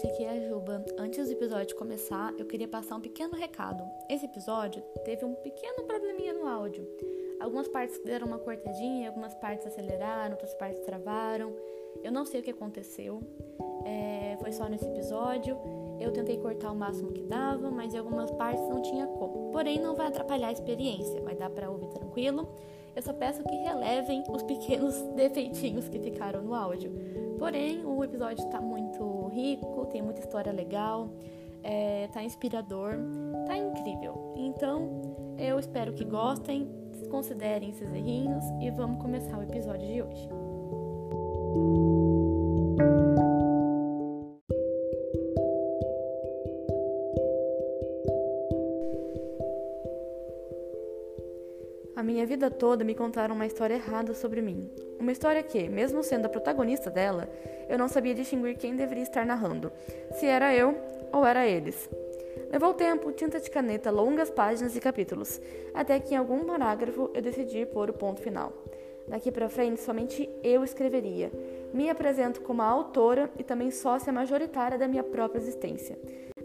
gente, aqui é a Juba. Antes do episódio começar, eu queria passar um pequeno recado. Esse episódio teve um pequeno probleminha no áudio. Algumas partes deram uma cortadinha, algumas partes aceleraram, outras partes travaram. Eu não sei o que aconteceu. É, foi só nesse episódio. Eu tentei cortar o máximo que dava, mas em algumas partes não tinha como. Porém, não vai atrapalhar a experiência, vai dar para ouvir tranquilo. Eu só peço que relevem os pequenos defeitinhos que ficaram no áudio. Porém, o episódio está muito rico, tem muita história legal, é, tá inspirador, tá incrível. Então, eu espero que gostem, considerem esses errinhos e vamos começar o episódio de hoje. A minha vida toda me contaram uma história errada sobre mim. Uma história que, mesmo sendo a protagonista dela, eu não sabia distinguir quem deveria estar narrando, se era eu ou era eles. Levou tempo, tinta de caneta, longas páginas e capítulos, até que em algum parágrafo eu decidi pôr o ponto final. Daqui para frente, somente eu escreveria. Me apresento como a autora e também sócia majoritária da minha própria existência.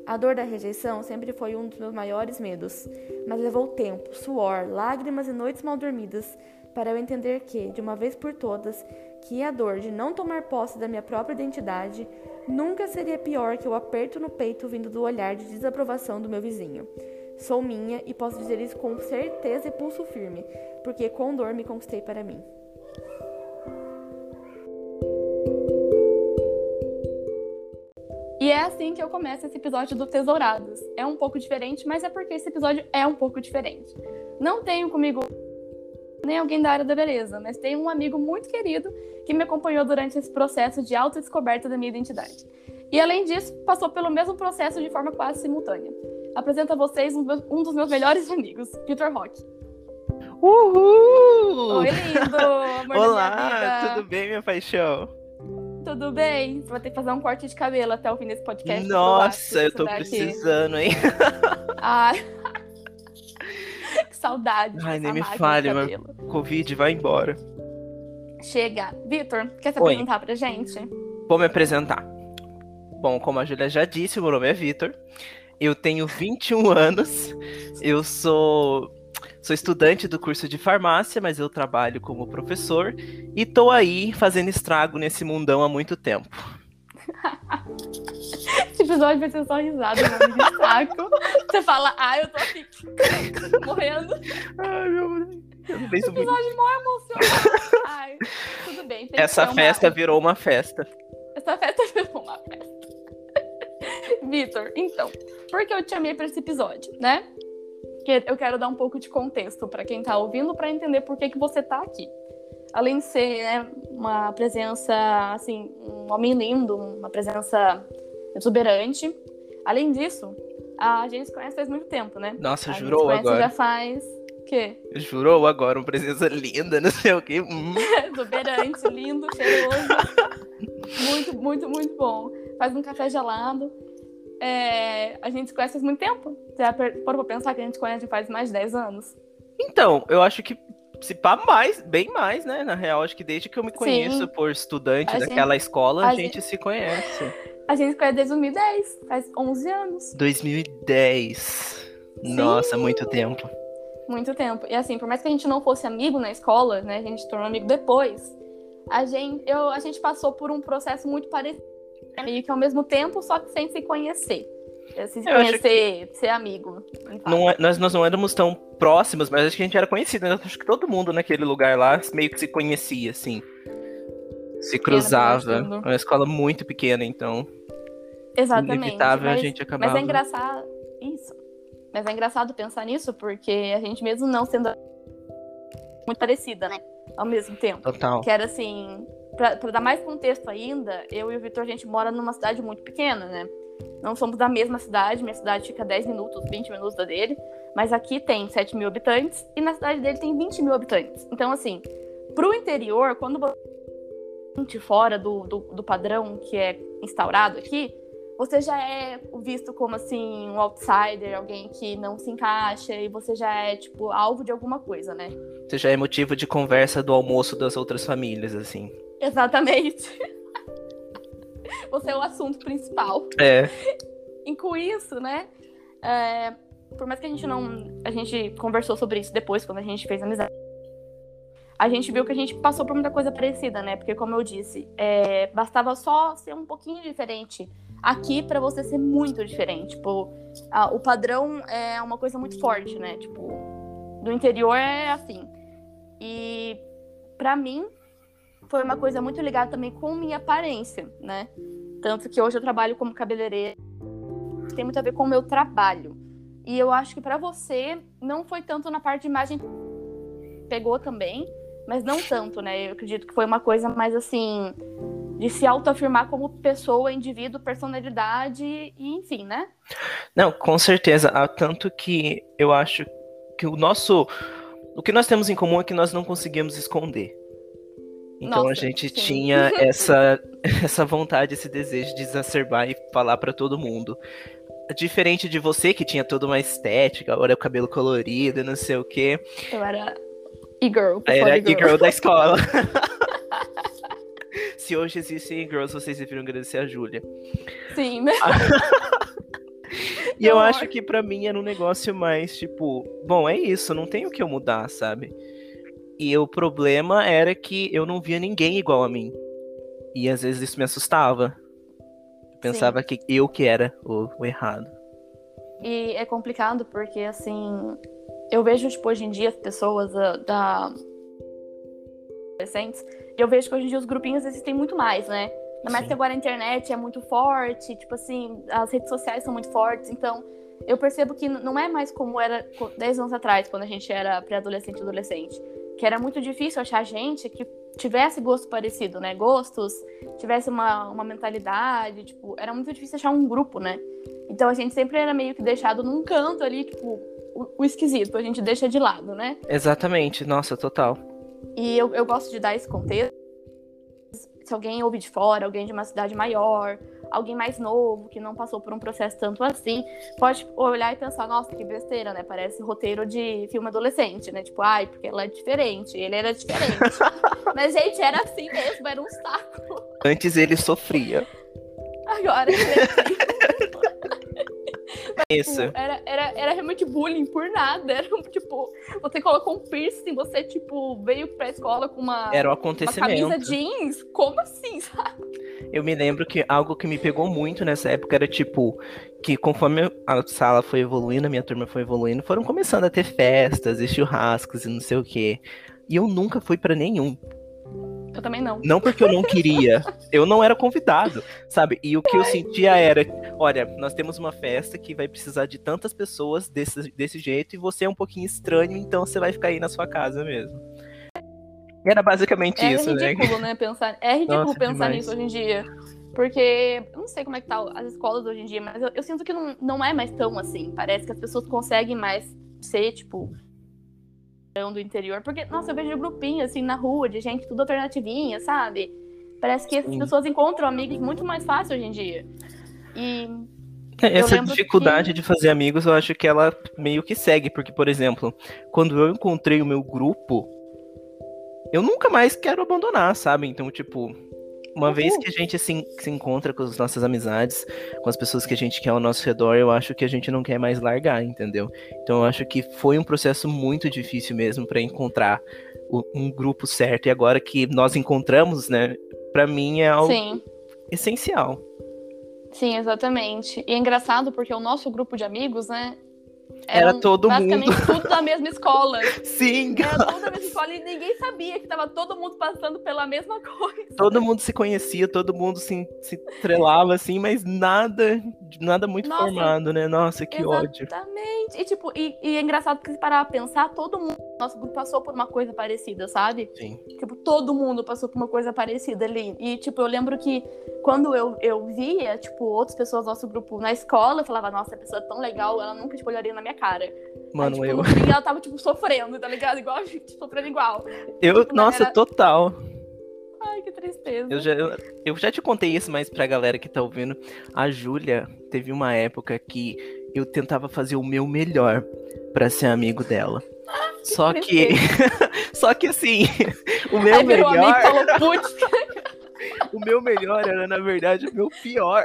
A dor da rejeição sempre foi um dos meus maiores medos, mas levou tempo, suor, lágrimas e noites mal dormidas para eu entender que, de uma vez por todas, que a dor de não tomar posse da minha própria identidade nunca seria pior que o aperto no peito vindo do olhar de desaprovação do meu vizinho. Sou minha e posso dizer isso com certeza e pulso firme, porque com dor me conquistei para mim. E é assim que eu começo esse episódio do Tesourados. É um pouco diferente, mas é porque esse episódio é um pouco diferente. Não tenho comigo nem alguém da área da beleza, mas tenho um amigo muito querido que me acompanhou durante esse processo de autodescoberta da minha identidade. E além disso, passou pelo mesmo processo de forma quase simultânea. Apresento a vocês um, dos meus melhores amigos, Peter Rock. Uhul! Oi, lindo! Olá, tudo bem, minha paixão? Tudo bem? Você vai ter que fazer um corte de cabelo até o fim desse podcast. Nossa, eu tô precisando, hein? Ai. saudade. Ai, nem me fale, meu Covid vai embora. Chega. Vitor, quer se Oi. apresentar pra gente? Vou me apresentar. Bom, como a Julia já disse, meu nome é Vitor. Eu tenho 21 anos. Eu sou Sou estudante do curso de farmácia, mas eu trabalho como professor e tô aí fazendo estrago nesse mundão há muito tempo. Esse episódio vai ser só risada, de saco. Você fala, ah, eu tô aqui morrendo. Ai, meu Deus. Esse episódio muito... mó emocionante. Ai, tudo bem. Essa festa uma... virou uma festa. Essa festa virou uma festa. Vitor, então, por que eu te chamei pra esse episódio, né? que eu quero dar um pouco de contexto para quem está ouvindo para entender por que, que você está aqui. Além de ser né, uma presença, assim, um homem lindo, uma presença exuberante. Além disso, a gente se conhece faz muito tempo, né? Nossa, a jurou gente agora. já faz o quê? Jurou agora, uma presença linda, não sei o quê. Hum. exuberante, lindo, cheiroso. muito, muito, muito bom. Faz um café gelado. É, a gente se conhece faz muito tempo. Você já parou pra pensar que a gente conhece faz mais de 10 anos? Então, eu acho que se pá mais, bem mais, né? Na real, acho que desde que eu me conheço Sim. por estudante a daquela gente, escola, a, a gente, gente, se conhece. A gente conhece desde 2010, faz 11 anos. 2010. Sim. Nossa, muito tempo. Muito tempo. E assim, por mais que a gente não fosse amigo na escola, né? A gente se tornou amigo depois. A gente, eu, a gente passou por um processo muito parecido. Meio que ao mesmo tempo, só que sem se conhecer. Se conhecer, que... ser amigo. Não, é, nós, nós não éramos tão próximos, mas acho que a gente era conhecido. Né? Acho que todo mundo naquele lugar lá meio que se conhecia, assim. Se cruzava. É uma escola muito pequena, então. Exatamente. Inevitável mas, a gente acabava. Mas é engraçado. Isso. Mas é engraçado pensar nisso, porque a gente mesmo não sendo muito parecida, né? Ao mesmo tempo. Total. Que era assim. Pra, pra dar mais contexto ainda, eu e o Vitor, a gente mora numa cidade muito pequena, né? Não somos da mesma cidade, minha cidade fica 10 minutos, 20 minutos da dele. Mas aqui tem 7 mil habitantes e na cidade dele tem 20 mil habitantes. Então, assim, pro interior, quando você fora do, do, do padrão que é instaurado aqui, você já é visto como assim um outsider, alguém que não se encaixa e você já é tipo alvo de alguma coisa, né? Você já é motivo de conversa do almoço das outras famílias, assim. Exatamente. você é o assunto principal. É. E com isso, né? É, por mais que a gente não. A gente conversou sobre isso depois, quando a gente fez amizade. A gente viu que a gente passou por muita coisa parecida, né? Porque, como eu disse, é, bastava só ser um pouquinho diferente aqui para você ser muito diferente. Tipo, a, o padrão é uma coisa muito forte, né? Tipo, do interior é assim. E para mim foi uma coisa muito ligada também com minha aparência, né? Tanto que hoje eu trabalho como cabeleireira, tem muito a ver com o meu trabalho. E eu acho que para você não foi tanto na parte de imagem pegou também, mas não tanto, né? Eu acredito que foi uma coisa mais assim de se autoafirmar como pessoa, indivíduo, personalidade e enfim, né? Não, com certeza. Há tanto que eu acho que o nosso. O que nós temos em comum é que nós não conseguimos esconder. Então Nossa, a gente sim. tinha essa, essa vontade, esse desejo de exacerbar e falar para todo mundo. Diferente de você, que tinha toda uma estética, agora é o cabelo colorido, não sei o quê. Eu era e-girl. Era e-girl da escola. Se hoje existem e-girls, vocês deveriam agradecer a Júlia. Sim. né? e eu acho que para mim era um negócio mais tipo, bom, é isso, não tem o que eu mudar, sabe? E o problema era que eu não via ninguém igual a mim. E às vezes isso me assustava. Eu pensava Sim. que eu que era o, o errado. E é complicado porque, assim, eu vejo, tipo, hoje em dia as pessoas da, da adolescentes, eu vejo que hoje em dia os grupinhos existem muito mais, né? Ainda mais Sim. que agora a internet é muito forte, tipo assim, as redes sociais são muito fortes, então eu percebo que não é mais como era 10 anos atrás, quando a gente era pré-adolescente e adolescente. Que era muito difícil achar gente que tivesse gosto parecido, né? Gostos, tivesse uma, uma mentalidade, tipo, era muito difícil achar um grupo, né? Então a gente sempre era meio que deixado num canto ali, tipo, o, o esquisito, a gente deixa de lado, né? Exatamente, nossa, total. E eu, eu gosto de dar esse contexto. Se alguém ouve de fora, alguém de uma cidade maior, alguém mais novo, que não passou por um processo tanto assim, pode olhar e pensar, nossa, que besteira, né? Parece roteiro de filme adolescente, né? Tipo, ai, porque ela é diferente, ele era diferente. Mas, gente, era assim mesmo, era um saco. Antes ele sofria. Agora ele é assim. Isso. Tipo, era, era, era realmente bullying por nada. Era tipo, você colocou um piercing, você, tipo, veio pra escola com uma, era um acontecimento. uma camisa jeans. Como assim, sabe? Eu me lembro que algo que me pegou muito nessa época era, tipo, que conforme a sala foi evoluindo, a minha turma foi evoluindo, foram começando a ter festas e churrascos e não sei o quê. E eu nunca fui para nenhum. Eu também não. Não porque eu não queria, eu não era convidado, sabe? E o que eu sentia era, olha, nós temos uma festa que vai precisar de tantas pessoas desse, desse jeito e você é um pouquinho estranho, então você vai ficar aí na sua casa mesmo. Era basicamente é isso, né? ridículo, né? Pensar, é ridículo Nossa, pensar demais. nisso hoje em dia. Porque eu não sei como é que tá as escolas hoje em dia, mas eu, eu sinto que não, não é mais tão assim. Parece que as pessoas conseguem mais ser, tipo, do interior. Porque, nossa, eu vejo grupinho, assim, na rua, de gente tudo alternativinha, sabe? Parece que as pessoas encontram amigos muito mais fácil hoje em dia. E. É, essa dificuldade que... de fazer amigos, eu acho que ela meio que segue, porque, por exemplo, quando eu encontrei o meu grupo, eu nunca mais quero abandonar, sabe? Então, tipo, uma vez que a gente se, se encontra com as nossas amizades, com as pessoas que a gente quer ao nosso redor, eu acho que a gente não quer mais largar, entendeu? Então eu acho que foi um processo muito difícil mesmo para encontrar o, um grupo certo. E agora que nós encontramos, né, para mim é algo Sim. essencial. Sim, exatamente. E é engraçado porque o nosso grupo de amigos, né, era todo basicamente mundo. tudo da mesma escola. Sim. Era tudo da mesma escola e ninguém sabia que tava todo mundo passando pela mesma coisa. Todo mundo se conhecia, todo mundo se, se trelava assim, mas nada, nada muito Nossa, formado, né? Nossa, que exatamente. ódio. Exatamente. E tipo, e, e, é engraçado porque se parar a pensar, todo mundo, nosso grupo passou por uma coisa parecida, sabe? Sim. Tipo, todo mundo passou por uma coisa parecida ali. E tipo, eu lembro que quando eu, eu via, tipo, outras pessoas do nosso grupo na escola, eu falava, nossa, a pessoa é tão legal, ela nunca, tipo, olharia na minha cara. Mano, Aí, tipo, eu. Fim, ela tava, tipo, sofrendo, tá ligado? Igual a gente, sofrendo igual. Eu, tipo, nossa, era... total. Ai, que tristeza. Eu já, eu, eu, já te contei isso, mas pra galera que tá ouvindo, a Júlia teve uma época que eu tentava fazer o meu melhor para ser amigo dela. Só que. Só que assim, o meu Aí melhor. Amigo falou, o meu melhor era, na verdade, o meu pior.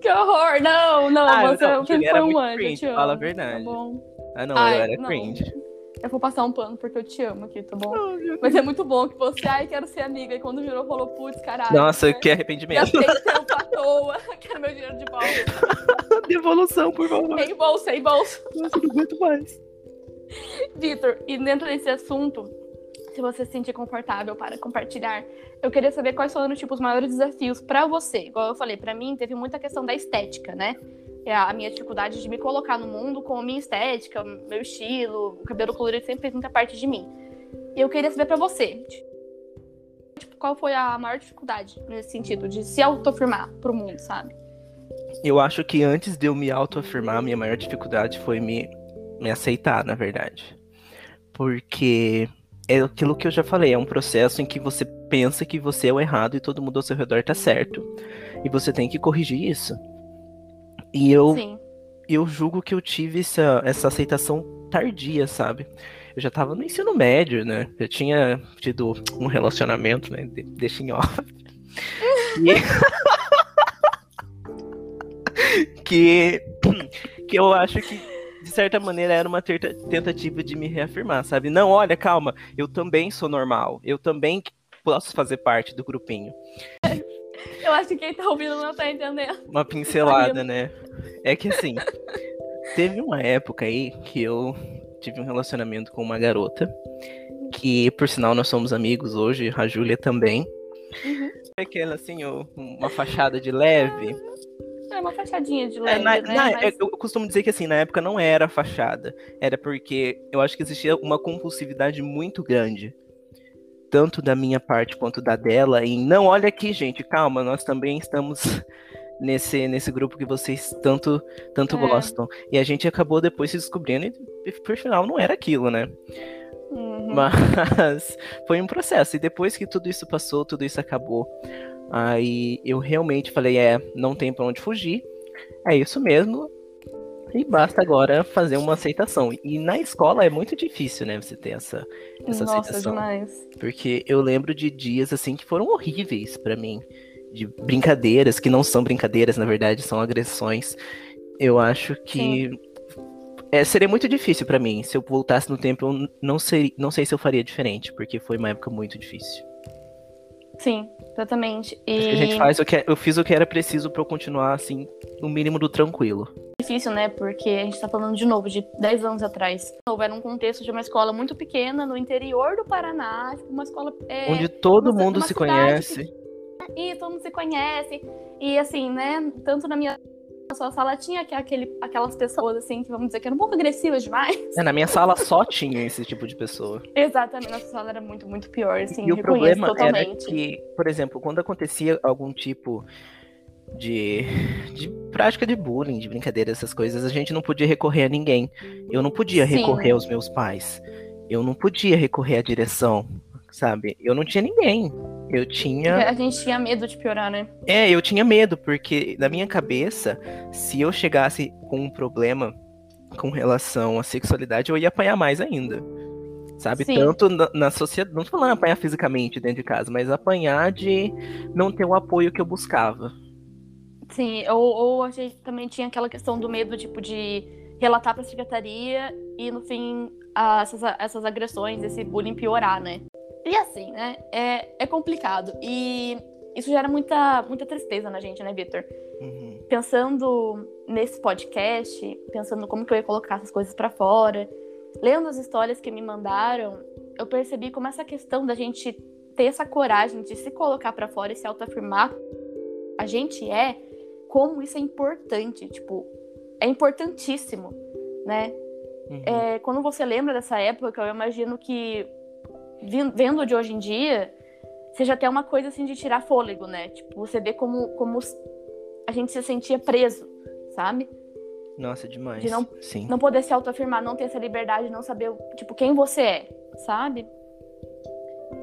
Que horror! Não, não, Ah, você não, sempre foi um anjo, cringe, fala a verdade. Tá bom. Ah, não, Ai, eu era não. cringe. Eu vou passar um pano porque eu te amo aqui, tá bom? Oh, Mas é muito bom que você, ai, quero ser amiga. E quando virou, falou, putz, caralho. Nossa, né? que arrependimento. Gastei tempo à toa. Quero meu dinheiro de volta. Devolução, por favor. Em bolsa, em bolsa. Nossa, não aguento mais. Vitor, e dentro desse assunto, se você se sentir confortável para compartilhar, eu queria saber quais foram tipo, os maiores desafios pra você. Igual eu falei, pra mim teve muita questão da estética, né? É a minha dificuldade de me colocar no mundo com a minha estética, o meu estilo, o cabelo colorido sempre fez muita parte de mim. E eu queria saber pra você, tipo, qual foi a maior dificuldade nesse sentido de se autoafirmar pro mundo, sabe? Eu acho que antes de eu me autoafirmar, minha maior dificuldade foi me, me aceitar, na verdade. Porque é aquilo que eu já falei, é um processo em que você pensa que você é o errado e todo mundo ao seu redor tá certo. E você tem que corrigir isso. E eu, Sim. eu julgo que eu tive essa, essa aceitação tardia, sabe? Eu já tava no ensino médio, né? Eu tinha tido um relacionamento, né? De, deixa em off. E- que, que eu acho que, de certa maneira, era uma tentativa de me reafirmar, sabe? Não, olha, calma, eu também sou normal. Eu também posso fazer parte do grupinho. Eu acho que quem tá ouvindo não tá entendendo. Uma pincelada, né? É que assim, teve uma época aí que eu tive um relacionamento com uma garota, que por sinal nós somos amigos hoje, a Júlia também. Uhum. Aquela assim, uma fachada de leve. É uma fachadinha de É, leve, na- né? na- Mas- Eu costumo dizer que assim, na época não era fachada. Era porque eu acho que existia uma compulsividade muito grande. Tanto da minha parte quanto da dela. Em não, olha aqui, gente, calma, nós também estamos nesse, nesse grupo que vocês tanto, tanto É. gostam. E a gente acabou depois se descobrindo e por final não era aquilo, né? Uhum. Mas foi um processo. E depois que tudo isso passou, tudo isso acabou, aí eu realmente falei: é, não tem pra onde fugir. É isso mesmo. E basta agora fazer uma aceitação. E na escola é muito difícil, né? Você ter essa, essa Nossa, aceitação. demais. Porque eu lembro de dias assim que foram horríveis pra mim. De brincadeiras, que não são brincadeiras, na verdade, são agressões. Eu acho que é, seria muito difícil pra mim. Se eu voltasse no tempo, eu não sei, não sei se eu faria diferente, porque foi uma época muito difícil. Sim, exatamente. E que a gente faz o que é- eu fiz o que era preciso pra eu continuar assim, no mínimo do tranquilo. difícil, né? Porque a gente tá falando de novo, de 10 anos atrás. De novo, era um contexto de uma escola muito pequena, no interior do Paraná, tipo, uma escola. é, Onde todo uma- mundo uma se conhece. E todo mundo se conhece. E assim, né? Tanto na minha na sua sala tinha que- aquele, aquelas pessoas, assim, que vamos dizer que eram um pouco agressivas demais. É, na minha sala só tinha esse tipo de pessoa. Exatamente, nossa sala era muito, muito pior, assim, e o problema era totalmente. que, por exemplo, quando acontecia algum tipo de, de prática de bullying, de brincadeira, essas coisas, a gente não podia recorrer a ninguém. Eu não podia Sim. recorrer aos meus pais. Eu não podia recorrer à direção, sabe? Eu não tinha ninguém. Eu tinha. A gente tinha medo de piorar, né? É, eu tinha medo, porque na minha cabeça, se eu chegasse com um problema com relação à sexualidade, eu ia apanhar mais ainda. Sabe? Sim. Tanto na, na sociedade. Não tô falando apanhar fisicamente dentro de casa, mas apanhar de não ter o apoio que eu buscava. Sim, ou, ou a gente também tinha aquela questão do medo, tipo, de relatar pra secretaria e, no fim, essas, essas agressões, esse bullying piorar, né? E assim, né? É, é complicado. E isso gera muita, muita tristeza na gente, né, Victor? Uhum. Pensando nesse podcast, pensando como que eu ia colocar essas coisas pra fora, lendo as histórias que me mandaram, eu percebi como essa questão da gente ter essa coragem de se colocar pra fora e se autoafirmar, a gente é, como isso é importante, tipo, é importantíssimo, né? Uhum. É, quando você lembra dessa época, eu imagino que vendo de hoje em dia, seja até uma coisa assim de tirar fôlego, né? Tipo, você vê como, como a gente se sentia preso, sabe? Nossa, demais. de não- Sim. Não poder se autoafirmar, não ter essa liberdade, não saber, tipo, quem você é, sabe?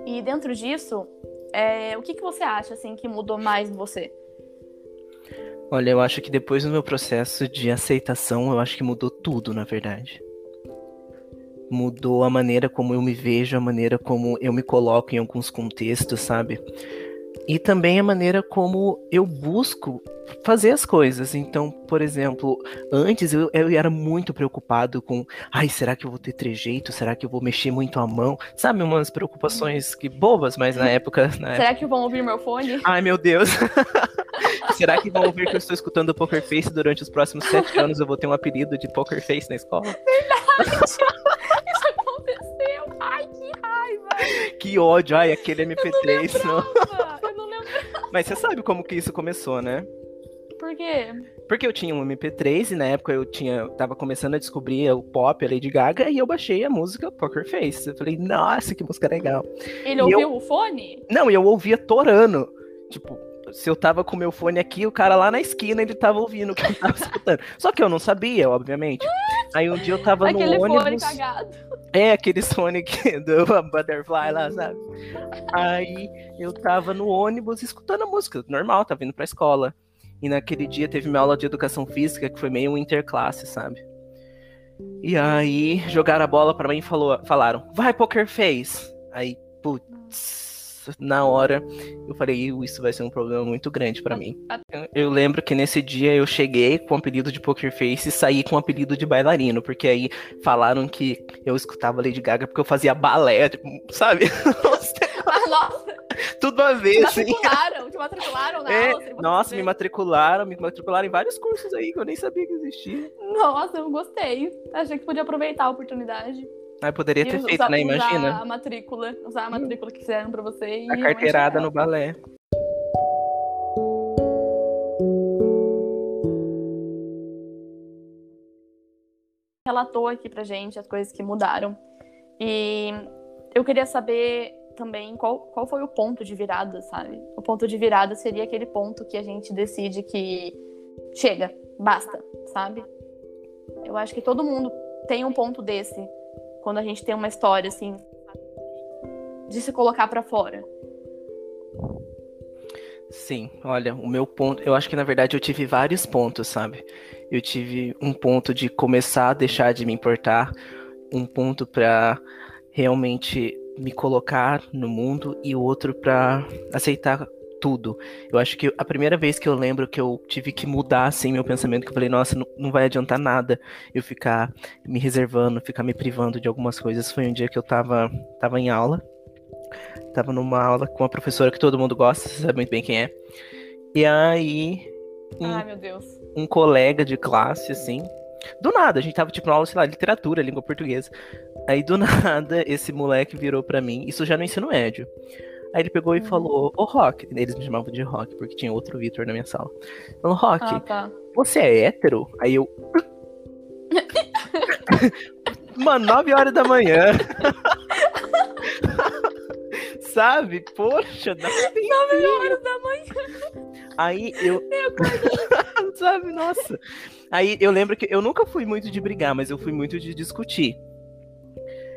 E dentro disso, é, o que, que você acha, assim, que mudou mais em você? Olha, eu acho que depois do meu processo de aceitação, eu acho que mudou tudo, na verdade. Mudou a maneira como eu me vejo, a maneira como eu me coloco em alguns contextos, sabe? e também a maneira como eu busco fazer as coisas. Então, por exemplo, antes eu, eu era muito preocupado com, ai, será que eu vou ter trejeito? Será que eu vou mexer muito a mão? Sabe, umas preocupações que bobas, mas na época. Na será época... que vão ouvir meu fone? Ai, meu Deus. será que vão ouvir que eu estou escutando Poker Face durante os próximos sete anos? Eu vou ter um apelido de Poker Face na escola? Verdade! Isso aconteceu! Ai, que raiva! Que ódio! Ai, aquele MP3. Eu não lembrava. Eu não lembrava. Mas você sabe como que isso começou, né? Por quê? Porque eu tinha um MP3 e na época eu tinha tava começando a descobrir o pop, a Lady Gaga, e eu baixei a música Poker Face. Eu falei, nossa, que música legal. Ele E ouviu eu- o fone? Não, e eu ouvia torando. Tipo, se eu tava com o meu fone aqui, o cara lá na esquina, ele tava ouvindo o que eu tava escutando. Só que eu não sabia, obviamente. Aí um dia eu tava Aquele no fone ônibus. cagado. É, aquele Sonic do Butterfly lá, sabe? Aí eu tava no ônibus escutando a música, normal, tava indo pra escola. E naquele dia teve minha aula de educação física, que foi meio um interclasse, sabe? E aí jogaram a bola pra mim e falou, falaram, vai Poker Face. Aí, putz, na hora eu falei, "Ih, isso vai ser um problema muito grande pra mim. Eu lembro que nesse dia eu cheguei com o apelido de Poker Face e saí com o apelido de bailarino, porque aí falaram que eu escutava Lady Gaga porque eu fazia balé, tipo, sabe? Ah, nossa, Tudo a te ver, assim. matricularam, te matricularam na É, aula. nossa, me matricularam, me matricularam em vários cursos aí que eu nem sabia que existia. Nossa, eu gostei. Achei que podia aproveitar a oportunidade. Aí poderia ter E feito, usar, né? Usar Imagina. a matrícula. Usar a matrícula que fizeram pra você. A carteirada no balé. relatou aqui pra gente as coisas que mudaram. E eu queria saber também qual, qual foi o ponto de virada, sabe? O ponto de virada seria aquele ponto que a gente decide que chega, basta, sabe? Eu acho que todo mundo tem um ponto desse quando a gente tem uma história assim de se colocar pra fora. Sim, olha, o meu ponto, eu acho que na verdade eu tive vários pontos, sabe? Eu tive um ponto de começar a deixar de me importar, um ponto pra realmente me colocar no mundo e o outro pra aceitar tudo. Eu acho que a primeira vez que eu lembro que eu tive que mudar assim meu pensamento, que eu falei, nossa, não, não vai adiantar nada eu ficar me reservando, ficar me privando de algumas coisas, foi um dia que eu tava, tava em aula. Tava numa aula com uma professora que todo mundo gosta, você sabe muito bem quem é. E aí, um, Ai, meu Deus. um colega de classe, assim. Do nada, a gente tava tipo na aula, sei lá, literatura, língua portuguesa. Aí do nada, esse moleque virou pra mim, isso já no ensino médio. Aí ele pegou e Uhum. falou, ô Rock, eles me chamavam de Rock, porque tinha outro Vitor na minha sala. Falou, Rock, Ah, tá. você é hétero? Aí eu. Mano, 9 horas da manhã. Sabe? Poxa, dá pra ter 9 horas da manhã. Aí eu. Sabe, nossa. Aí eu lembro que eu nunca fui muito de brigar, mas eu fui muito de discutir.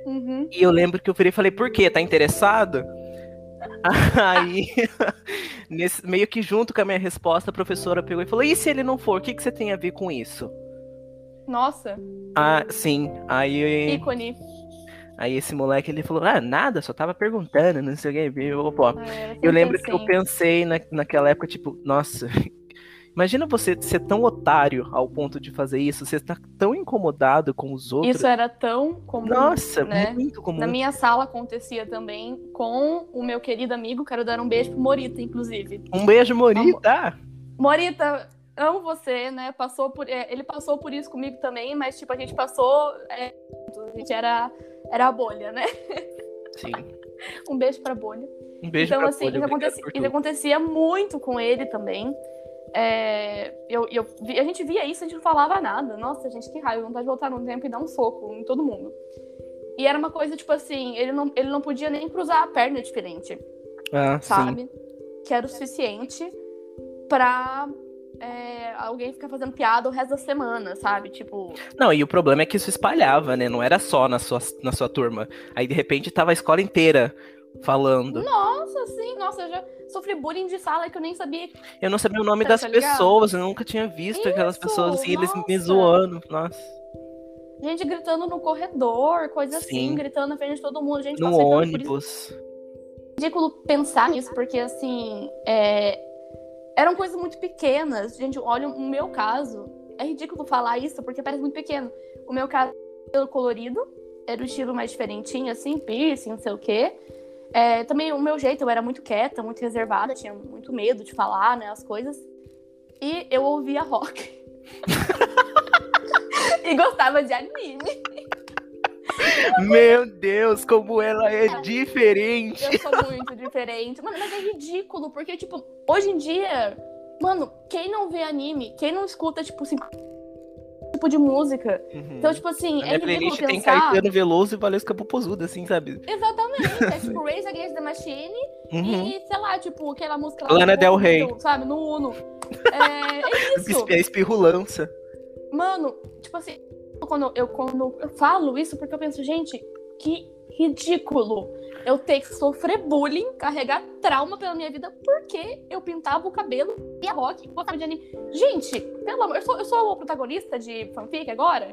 Uhum. E eu lembro que eu virei e falei, por quê? Tá interessado? Aí, nesse, meio que junto com a minha resposta, a professora pegou e falou: e se ele não for? O que, que você tem a ver com isso? Nossa, Ah, sim. Aí, ícone. aí esse moleque ele falou: ah, nada, só tava perguntando, não sei o que. Eu, Ah, era eu sempre lembro que eu pensei na, naquela época, tipo, nossa. Imagina você ser tão otário ao ponto de fazer isso, você tá tão incomodado com os outros. Isso era tão comum. Nossa, né? muito comum. Na minha sala acontecia também com o meu querido amigo, quero dar um beijo pro Morita, inclusive. Um beijo, Morita. Morita, amo você, né? Passou por, é, ele passou por isso comigo também, mas tipo, a gente passou. é, a gente era, era a bolha, né? Sim. Um beijo pra bolha. Um beijo então, pra assim, obrigado acontecia, por isso acontecia muito com ele também. É, eu, eu a gente via isso, a gente não falava nada. Nossa, gente, que raiva, vontade de voltar no tempo e dar um soco em todo mundo. E era uma coisa, tipo assim, ele não, ele não podia nem cruzar a perna diferente, Ah, sim. sabe? Que era o suficiente pra é, alguém ficar fazendo piada o resto da semana, sabe? Tipo, Não, e o problema é que isso espalhava, né? Não era só na sua, na sua turma. Aí, de repente, tava a escola inteira falando. nossa, assim, nossa, eu já sofri bullying de sala que eu nem sabia. Eu não sabia o nome Tá- das tá pessoas, eu nunca tinha visto aquelas Isso, pessoas assim, eles me zoando. Nossa. Gente gritando no corredor, coisa assim, Sim. gritando na frente de todo mundo, gente No ônibus. ridículo pensar nisso, porque assim, é... eram coisas muito pequenas. Gente, olha, o meu caso, é ridículo falar isso porque parece muito pequeno. O meu caso, pelo colorido, era o estilo mais diferentinho, assim, piercing, não sei o quê. É, também o meu jeito, eu era muito quieta, muito reservada, tinha muito medo de falar, né, as coisas. E eu ouvia rock. e gostava de anime. Meu Deus, como ela é diferente. Eu sou muito diferente. Mano, mas é ridículo, porque, tipo, hoje em dia, mano, quem não vê anime, quem não escuta, tipo, assim, tipo de música. Uhum. Então, tipo assim, Na é minha playlist tem pensar... Caetano Veloso e Valesca Popozuda, assim, sabe? Exatamente. É tipo Raise Against the Machine Uhum. e, sei lá, tipo, aquela música lá Lana Del Uno, Rey. Sabe, no Uno. É, é isso. É espirrulança. Mano, tipo assim, quando eu, quando eu falo isso, porque eu penso, gente, que ridículo eu ter que sofrer bullying, carregar trauma pela minha vida, porque eu pintava o cabelo e a rock, gostava de anime. Gente, pelo amor, eu sou, eu sou o protagonista de fanfic agora?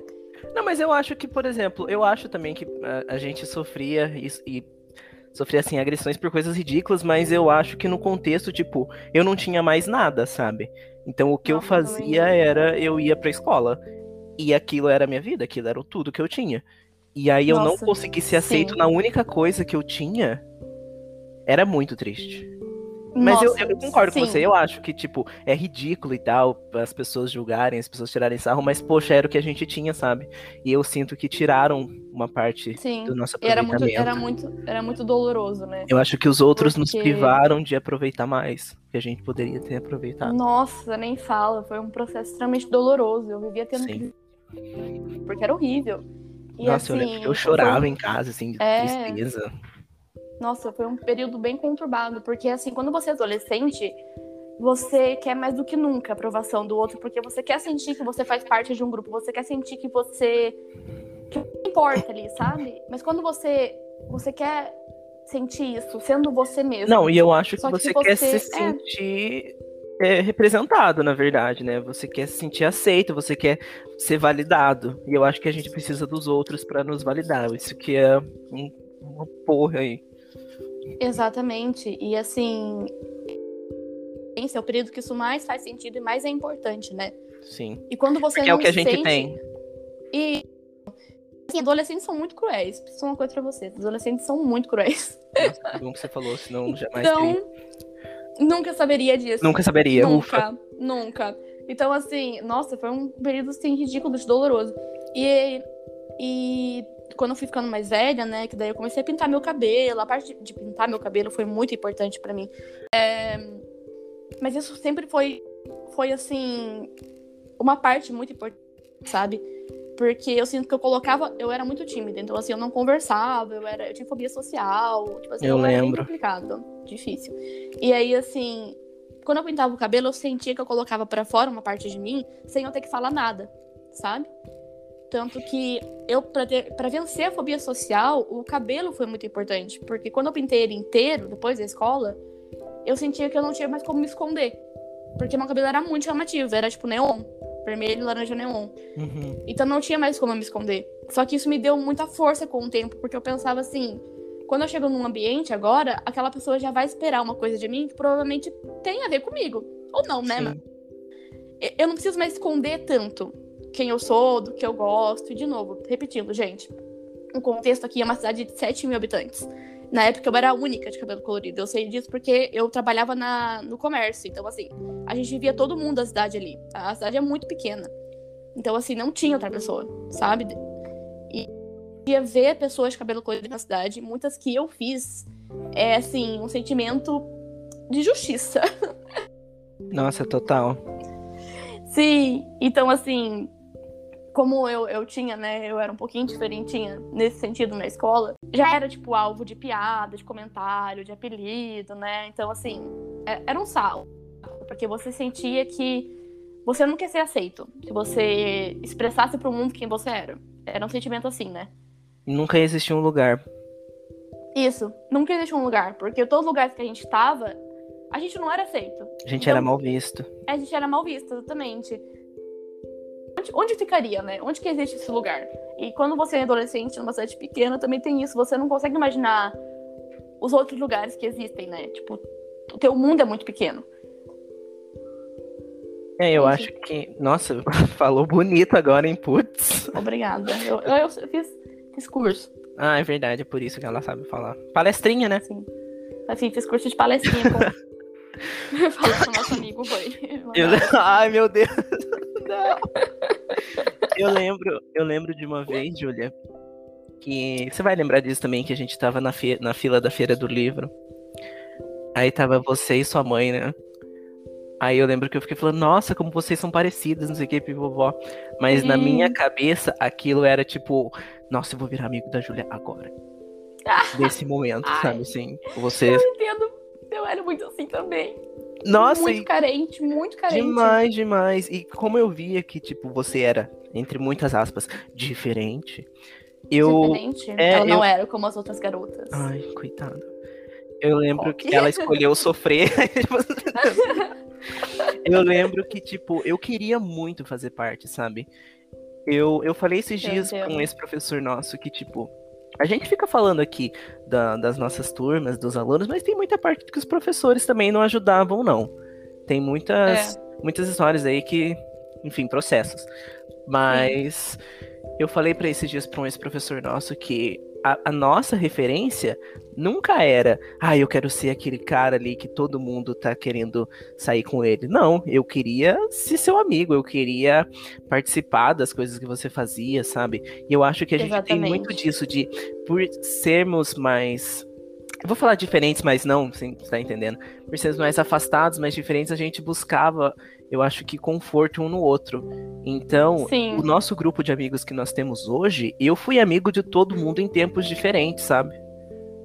Não, mas eu acho que, por exemplo, eu acho também que a, a gente sofria isso e sofria assim agressões por coisas ridículas, mas eu acho que no contexto, tipo, eu não tinha mais nada, sabe? Então o que eu Nossa, também fazia não. era eu ia pra escola e aquilo era a minha vida, aquilo era tudo que eu tinha. E aí eu não Nossa, consegui ser aceito sim. na única coisa que eu tinha. Era muito triste. Mas eu, Nossa, eu concordo com sim. você, eu acho que, tipo, é ridículo e tal, as pessoas julgarem, as pessoas tirarem sarro, mas, poxa, era o que a gente tinha, sabe? E eu sinto que tiraram uma parte Sim. do nosso E era aproveitamento. muito, era muito, era muito doloroso, né? Eu acho que os outros nos Porque- privaram de aproveitar mais, que a gente poderia ter aproveitado. Nossa, nem fala. Foi um processo extremamente doloroso. Eu vivia tendo Sim. que... Porque era horrível. E, Nossa, eu assim, lembro que eu foi- chorava em casa, assim, de É. tristeza. Nossa, foi um período bem conturbado. Porque, assim, quando você é adolescente, você quer mais do que nunca a aprovação do outro. Porque você quer sentir que você faz parte de um grupo. Você quer sentir que você... Que importa ali, sabe? Mas quando você... Você quer sentir isso sendo você mesmo. Não, e eu acho que que você, quer você- se é. sentir é, representado, na verdade, né? Você quer se sentir aceito, você quer ser validado. E eu acho que a gente precisa dos outros pra nos validar. Isso que é um- uma porra aí. Exatamente. E assim, esse é o período que isso mais faz sentido e mais é importante, né? Sim. E quando você Porque é não o que a gente sente... tem. E assim, adolescentes são muito cruéis. Preciso uma coisa pra vocês. Adolescentes são muito cruéis. Nossa, que bom que você falou, senão jamais Então, teria. Nunca saberia disso. Nunca saberia, ufa. Nunca, nunca. Então, assim, nossa, foi um período assim, ridículo, doloroso. E, e quando eu fui ficando mais velha, né, que daí eu comecei a pintar meu cabelo. A parte de, pintar meu cabelo foi muito importante pra mim. É, mas isso sempre foi, foi assim, uma parte muito importante, sabe? Porque eu sinto que eu colocava, eu era muito tímida, então assim, eu não conversava, eu era, eu tinha fobia social, tipo assim, Eu era bem lembro. complicado, difícil. E aí assim, quando eu pintava o cabelo, eu sentia que eu colocava pra fora uma parte de mim sem eu ter que falar nada, sabe? Tanto que eu, pra vencer a fobia social, o cabelo foi muito importante. Porque quando eu pintei ele inteiro, depois da escola, eu sentia que eu não tinha mais como me esconder. Porque meu cabelo era muito chamativo, era tipo neon. Vermelho e laranja neon. Uhum. Então não tinha mais como eu me esconder. Só que isso me deu muita força com o tempo, porque eu pensava assim: quando eu chego num ambiente agora, aquela pessoa já vai esperar uma coisa de mim que provavelmente tem a ver comigo. Ou não, né? Mas eu não preciso mais esconder tanto quem eu sou, do que eu gosto. E de novo, repetindo, gente. O contexto aqui é uma cidade de 7 mil habitantes. Na época eu era a única de cabelo colorido. Eu sei disso porque eu trabalhava na, no comércio. Então, assim, a gente via todo mundo da cidade ali. A cidade é muito pequena. Então, assim, não tinha outra pessoa, sabe? E ia ver pessoas de cabelo colorido na cidade, muitas que eu fiz, é, assim, um sentimento de justiça. Nossa, total. Sim, então assim, como eu, eu tinha, né, eu era um pouquinho diferentinha nesse sentido na escola, já era, tipo, alvo de piada, de comentário, de apelido, né, então assim, é- era um sal, porque você sentia que você não quer ser aceito, se você expressasse pro mundo quem você era. Era um sentimento assim, né. Nunca existiu um lugar. Isso, nunca existe um lugar, porque todos os lugares que a gente tava, a gente não era aceito. A gente Então- era mal visto. a gente era mal visto, exatamente. Onde, onde ficaria, né? Onde que existe esse lugar? E quando você é adolescente numa cidade pequena, também tem isso. Você não consegue imaginar os outros lugares que existem, né? Tipo, o teu mundo é muito pequeno. É, eu acho que. Nossa, falou bonito agora, hein? Putz. Obrigada. Eu, eu, eu fiz, fiz curso. Ah, é verdade, é por isso que ela sabe falar. Palestrinha, né? Sim. Assim, fiz curso de palestrinha com. Falando com nosso amigo foi. Eu... Ai, meu Deus. Não. Eu lembro, eu lembro de uma vez, Júlia, que. Você vai lembrar disso também, que a gente tava na, fe... na fila da feira do livro. Aí tava você e sua mãe, né? Aí eu lembro que eu fiquei falando, nossa, como vocês são parecidas, não sei o que, vovó. Mas na minha cabeça, aquilo era tipo, nossa, eu vou virar amigo da Júlia agora. Nesse momento, Ai. sabe assim? Você. Eu entendo. Eu era muito assim também. Nossa, muito e... carente, muito carente. Demais, demais. E como eu via que, tipo, você era, entre muitas aspas, diferente. Eu. Diferente? É, Ela não era como as outras garotas. Ai, coitada. Eu lembro okay. que ela escolheu sofrer. eu lembro que, tipo, eu queria muito fazer parte, sabe? Eu, eu falei esses dias com esse professor nosso que, tipo, a gente fica falando aqui da, das nossas turmas, dos alunos, mas tem muita parte que os professores também não ajudavam, não. Tem muitas, é. muitas histórias aí que, enfim, processos. Mas Sim. eu falei para esses dias para um ex-professor nosso que a, a, nossa referência nunca era, ah, eu quero ser aquele cara ali que todo mundo tá querendo sair com ele. Não, eu queria ser seu amigo, eu queria participar das coisas que você fazia, sabe? E eu acho que a gente Exatamente. tem muito disso de, por sermos mais eu vou falar diferentes, mas não, você tá entendendo. Por sermos mais afastados, mais diferentes, a gente buscava eu acho que conforto um no outro. Então, Sim. o nosso grupo de amigos que nós temos hoje, eu fui amigo de todo mundo em tempos diferentes, sabe?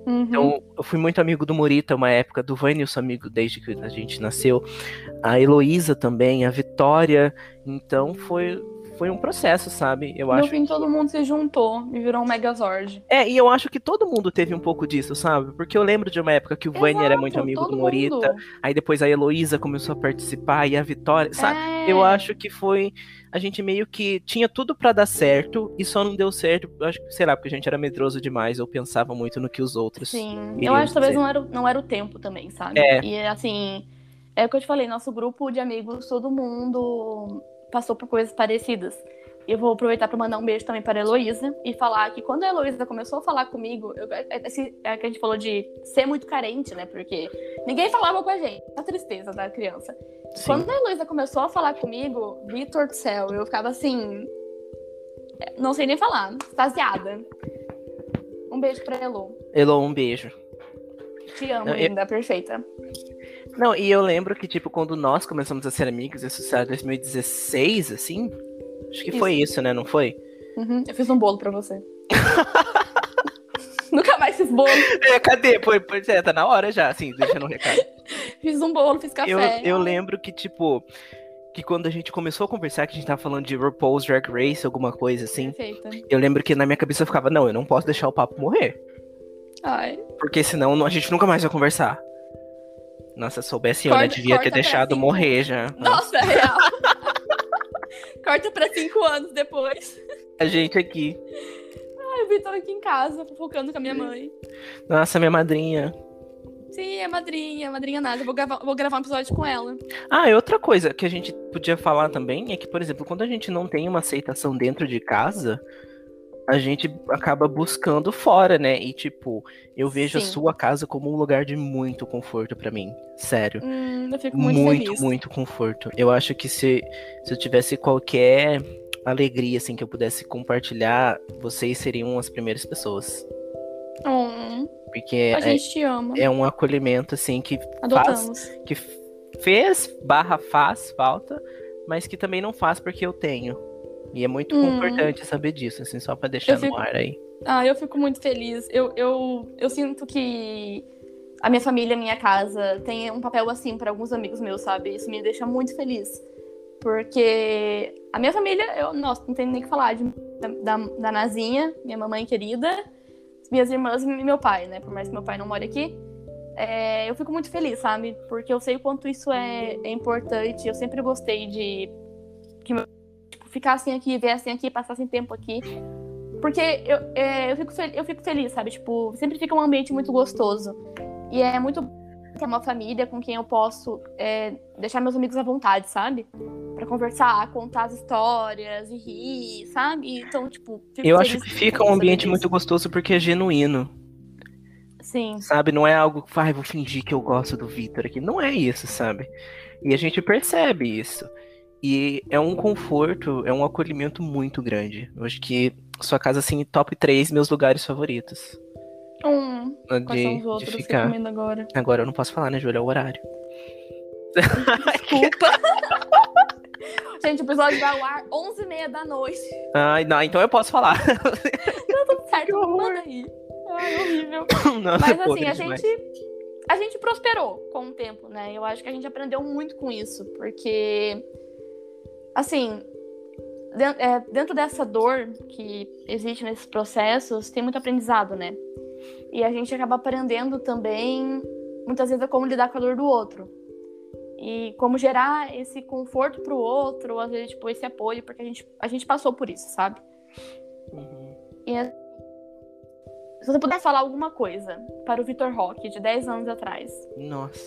Uhum. Então, eu fui muito amigo do Morita uma época, do Vânio, sou amigo desde que a gente nasceu. A Heloísa também, a Vitória. Então, foi, foi um processo, sabe? Eu no acho. fim, que... todo mundo se juntou e virou um Megazord. É, e eu acho que todo mundo teve um pouco disso, sabe? Porque eu lembro de uma época que o Vani era muito amigo do Morita, mundo. aí depois a Heloísa começou a participar e a Vitória, sabe? É... Eu acho que foi. A gente meio que tinha tudo para dar certo e só não deu certo, acho que, sei lá, porque a gente era medroso demais ou pensava muito no que os outros. Sim, eu acho que talvez não era, não era o tempo também, sabe? É. E assim, é o que eu te falei, nosso grupo de amigos, todo mundo passou por coisas parecidas. Eu vou aproveitar para mandar um beijo também para a Heloísa e falar que quando a Heloísa começou a falar comigo, eu, esse, é que a gente falou de ser muito carente, né? Porque ninguém falava com a gente, a tristeza da criança. Sim. Quando a Heloísa começou a falar comigo, Vitor do céu, eu ficava assim. Não sei nem falar, extasiada. Um beijo pra Elo. Elo, um beijo. Te amo, linda, eu... perfeita. Não, e eu lembro que, tipo, quando nós começamos a ser amigos, isso era 2016, assim. Acho que isso. foi isso, né? Não foi? Uhum, eu fiz um bolo pra você. Nunca mais fiz bolo. É, cadê? Pois, é, tá na hora já, assim, deixando um recado. fiz um bolo, fiz café. Eu, eu lembro que, tipo, que quando a gente começou a conversar, que a gente tava falando de RuPaul's Drag Race, alguma coisa assim. Perfeita. Eu lembro que na minha cabeça eu ficava, não, eu não posso deixar o papo morrer. Ai. Porque senão a gente nunca mais vai conversar. Nossa, soubesse eu, né? Devia ter deixado morrer já. Nossa, é real. corta pra cinco anos depois. A gente aqui. Ai, o Vitor aqui em casa, fofocando com a minha mãe. Nossa, minha madrinha. Sim, é madrinha, madrinha nada. Eu vou gravar, vou gravar um episódio com ela. Ah, e outra coisa que a gente podia falar também é que, por exemplo, quando a gente não tem uma aceitação dentro de casa, a gente acaba buscando fora, né? E tipo, eu vejo Sim. a sua casa como um lugar de muito conforto para mim. Sério. Hum, eu fico muito Muito, feliz. muito conforto. Eu acho que se, se eu tivesse qualquer alegria, assim, que eu pudesse compartilhar, vocês seriam as primeiras pessoas. Hum, Porque a é, gente te ama. É um acolhimento, assim, que Adotamos. faz. Que fez barra faz falta, mas que também não faz porque eu tenho. E é muito hum. importante saber disso, assim, só para deixar fico... no ar aí. Ah, eu fico muito feliz. Eu, eu, eu sinto que a minha família, a minha casa, tem um papel assim para alguns amigos meus, sabe? Isso me deixa muito feliz. Porque a minha família, eu, nossa, não tenho nem que falar de, da, da Nazinha, minha mamãe querida, minhas irmãs e meu pai, né? Por mais que meu pai não more aqui. É, eu fico muito feliz, sabe? Porque eu sei o quanto isso é, é importante. Eu sempre gostei de que meu ficassem aqui, viessem aqui, passassem tempo aqui. Porque eu, é, eu, fico, eu fico feliz, sabe? Tipo, sempre fica um ambiente muito gostoso. E é muito ter uma família com quem eu posso é, deixar meus amigos à vontade, sabe? Pra conversar, contar as histórias e rir, sabe? Então, tipo. Eu acho que fica um ambiente muito gostoso porque é genuíno. Sim. Sabe? Não é algo que, ah, vou fingir que eu gosto do Vitor aqui. Não é isso, sabe? E a gente percebe isso. E é um conforto, é um acolhimento muito grande. Eu acho que sua casa, assim, top 3 meus lugares favoritos. Um. De, Quais são os outros de ficar. agora? Agora eu não posso falar, né, Júlia? É o horário. Desculpa. Gente, o episódio vai ao ar 11h30 da noite. Ai, não, então eu posso falar. não, tudo certo, manda aí. Ai, horrível. Nossa, Mas assim, a gente, a gente prosperou com o tempo, né? Eu acho que a gente aprendeu muito com isso, porque, assim, é, dentro dessa dor que existe nesses processos, tem muito aprendizado, né? E a gente acaba aprendendo também, muitas vezes, como lidar com a dor do outro. E como gerar esse conforto pro outro, ou às vezes, tipo, esse apoio, porque a gente, a gente passou por isso, sabe? Uhum. E se você puder falar alguma coisa para o Vitor Roque, de 10 anos atrás. Nossa.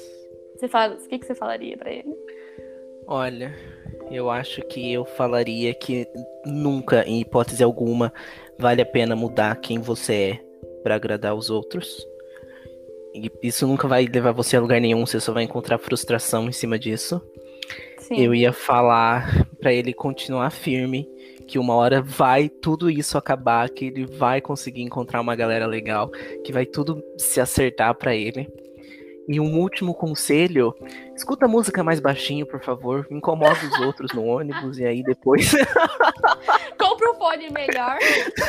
Você fala, o que, que você falaria para ele? Olha, eu acho que eu falaria que nunca, em hipótese alguma, vale a pena mudar quem você é para agradar os outros. E isso nunca vai levar você a lugar nenhum, você só vai encontrar frustração em cima disso. Sim. Eu ia falar para ele continuar firme, que uma hora vai tudo isso acabar, que ele vai conseguir encontrar uma galera legal, que vai tudo se acertar para ele. E um último conselho: escuta a música mais baixinho, por favor. Incomoda os outros no ônibus e aí depois. Compra um fone melhor.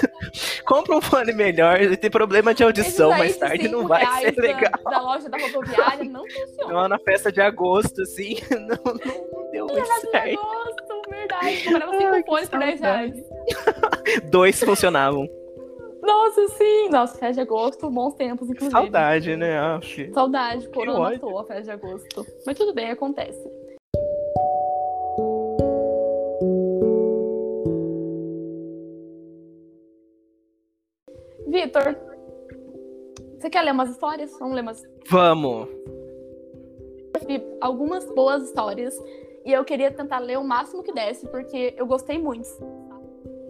Compra um fone melhor. Tem problema de audição mais tarde, não vai ser legal. Da, da loja da rodoviária não funciona. Não, na festa de agosto, assim, não, não deu muito certo. de agosto, verdade. Comprava cinco fones por 10 reais. Dois funcionavam. Nossa, sim! Nossa, festa de agosto, bons tempos, inclusive. Saudade, né? Acho. Saudade, corona matou a festa de agosto. Mas tudo bem, acontece. Vitor, você quer ler umas histórias? Vamos ler umas. Vamos! Algumas boas histórias e eu queria tentar ler o máximo que desse, porque eu gostei muito.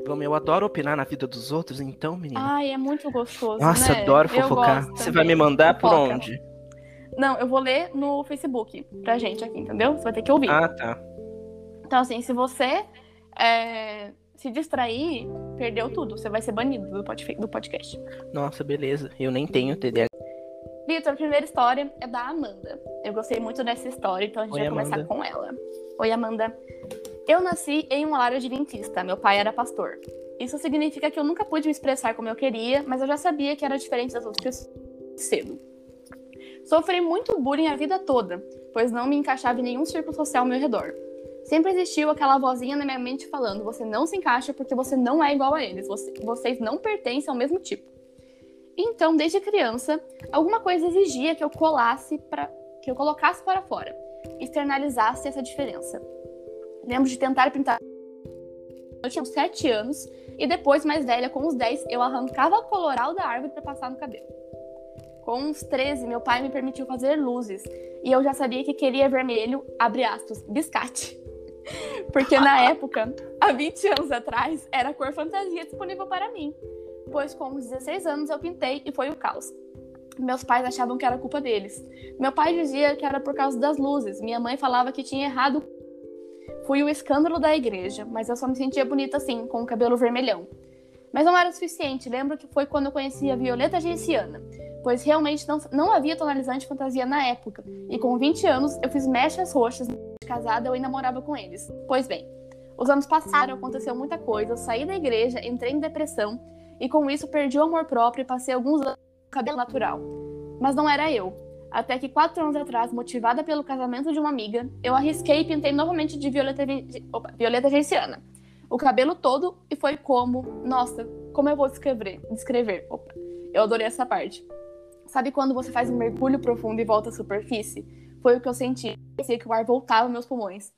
Vamos, eu adoro opinar na vida dos outros, então, menina. Ai, é muito gostoso. Nossa, né? adoro fofocar. Você vai me mandar Fofoca. por onde? Não, eu vou ler no Facebook pra gente aqui, entendeu? Você vai ter que ouvir. Ah, tá. Então, assim, se você é, se distrair, perdeu tudo. Você vai ser banido do podcast. Nossa, beleza. Eu nem tenho TDAH. Vitor, a primeira história é da Amanda. Eu gostei muito dessa história, então a gente Oi, vai Amanda. começar com ela. Oi, Amanda. Eu nasci em um lar adventista, meu pai era pastor. Isso significa que eu nunca pude me expressar como eu queria, mas eu já sabia que era diferente das outras pessoas cedo. Sofri muito bullying a vida toda, pois não me encaixava em nenhum círculo social ao meu redor. Sempre existiu aquela vozinha na minha mente falando: você não se encaixa porque você não é igual a eles, você, vocês não pertencem ao mesmo tipo. Então, desde criança, alguma coisa exigia que eu colasse para que eu colocasse para fora, externalizasse essa diferença. Lembro de tentar pintar. Eu tinha uns 7 anos e depois, mais velha, com uns 10, eu arrancava o coloral da árvore para passar no cabelo. Com uns 13, meu pai me permitiu fazer luzes e eu já sabia que queria vermelho, abre aspas, biscate. Porque na época, há 20 anos atrás, era a cor fantasia disponível para mim. Pois com uns 16 anos eu pintei e foi o caos. Meus pais achavam que era culpa deles. Meu pai dizia que era por causa das luzes. Minha mãe falava que tinha errado Fui o escândalo da igreja, mas eu só me sentia bonita assim, com o cabelo vermelhão. Mas não era suficiente, lembro que foi quando eu conheci a Violeta Genciana, pois realmente não, não havia tonalizante fantasia na época, e com 20 anos eu fiz mechas roxas, casada eu ainda morava com eles. Pois bem, os anos passaram, aconteceu muita coisa, eu saí da igreja, entrei em depressão, e com isso perdi o amor próprio e passei alguns anos com cabelo natural. Mas não era eu. Até que quatro anos atrás, motivada pelo casamento de uma amiga, eu arrisquei e pintei novamente de violeta, opa, violeta genciana. O cabelo todo e foi como, nossa, como eu vou descrever? Descrever. Opa, eu adorei essa parte. Sabe quando você faz um mergulho profundo e volta à superfície? Foi o que eu senti. Parecia que o ar voltava aos meus pulmões.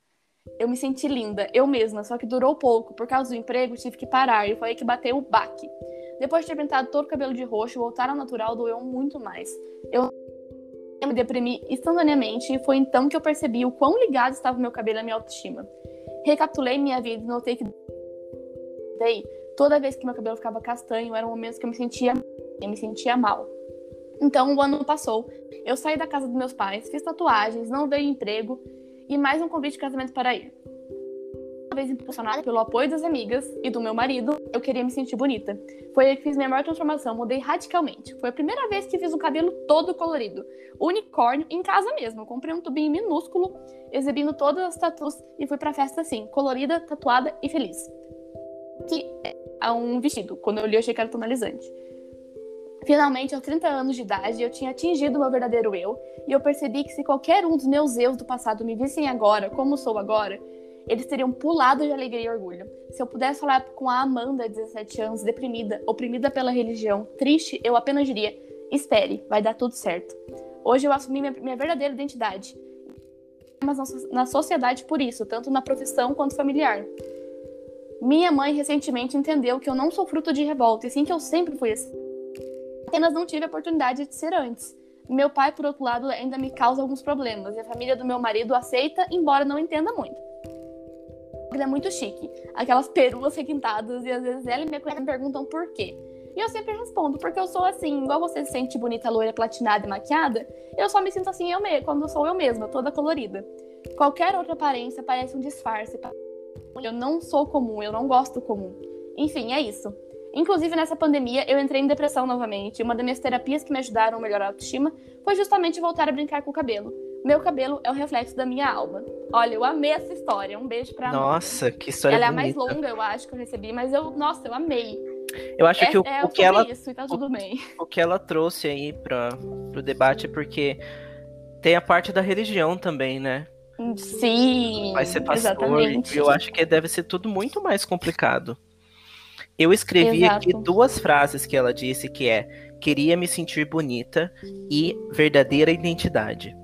Eu me senti linda, eu mesma, só que durou pouco. Por causa do emprego, tive que parar e foi aí que bateu o baque. Depois de ter pintado todo o cabelo de roxo, voltar ao natural doeu muito mais. Eu me deprimi instantaneamente e foi então que eu percebi o quão ligado estava o meu cabelo à minha autoestima. Recapitulei minha vida e notei que Daí, toda vez que meu cabelo ficava castanho, eram momentos que eu me sentia, eu me sentia mal. Então, o ano passou. Eu saí da casa dos meus pais, fiz tatuagens, não veio emprego e mais um convite de casamento para ir. Vez impulsionada pelo apoio das amigas e do meu marido, eu queria me sentir bonita. Foi aí que fiz minha maior transformação, mudei radicalmente. Foi a primeira vez que fiz um cabelo todo colorido, unicórnio, em casa mesmo. comprei um tubinho minúsculo, exibindo todas as tatuas e fui pra festa assim, colorida, tatuada e feliz que é um vestido. Quando eu li, eu achei que era tonalizante. Finalmente, aos 30 anos de idade, eu tinha atingido o meu verdadeiro eu, e eu percebi que se qualquer um dos meus eus do passado me vissem agora, como sou agora, eles teriam pulado de alegria e orgulho. Se eu pudesse falar com a Amanda, 17 anos, deprimida, oprimida pela religião, triste, eu apenas diria: espere, vai dar tudo certo. Hoje eu assumi minha, minha verdadeira identidade. Mas na sociedade por isso, tanto na profissão quanto familiar. Minha mãe recentemente entendeu que eu não sou fruto de revolta, e sim que eu sempre fui assim. Apenas não tive a oportunidade de ser antes. Meu pai, por outro lado, ainda me causa alguns problemas, e a família do meu marido aceita, embora não entenda muito. Ele é muito chique, aquelas peruas requintadas, e às vezes ela e minha cunhada me perguntam por quê. E eu sempre respondo, porque eu sou assim, igual você se sente bonita, loira, platinada e maquiada, eu só me sinto assim eu mesma, quando sou eu mesma, toda colorida. Qualquer outra aparência parece um disfarce eu não sou comum, eu não gosto comum. Enfim, é isso. Inclusive, nessa pandemia, eu entrei em depressão novamente. Uma das minhas terapias que me ajudaram a melhorar a autoestima foi justamente voltar a brincar com o cabelo. Meu cabelo é o reflexo da minha alma. Olha, eu amei essa história. Um beijo pra Nossa, que história Ela bonita. é a mais longa, eu acho, que eu recebi, mas eu, nossa, eu amei. Eu acho é, que o, é o que ela isso, tá tudo o, bem. o que ela trouxe aí para pro debate é porque tem a parte da religião também, né? Sim. Vai ser pastor. Exatamente. Eu acho que deve ser tudo muito mais complicado. Eu escrevi Exato. aqui duas frases que ela disse que é queria me sentir bonita e verdadeira identidade.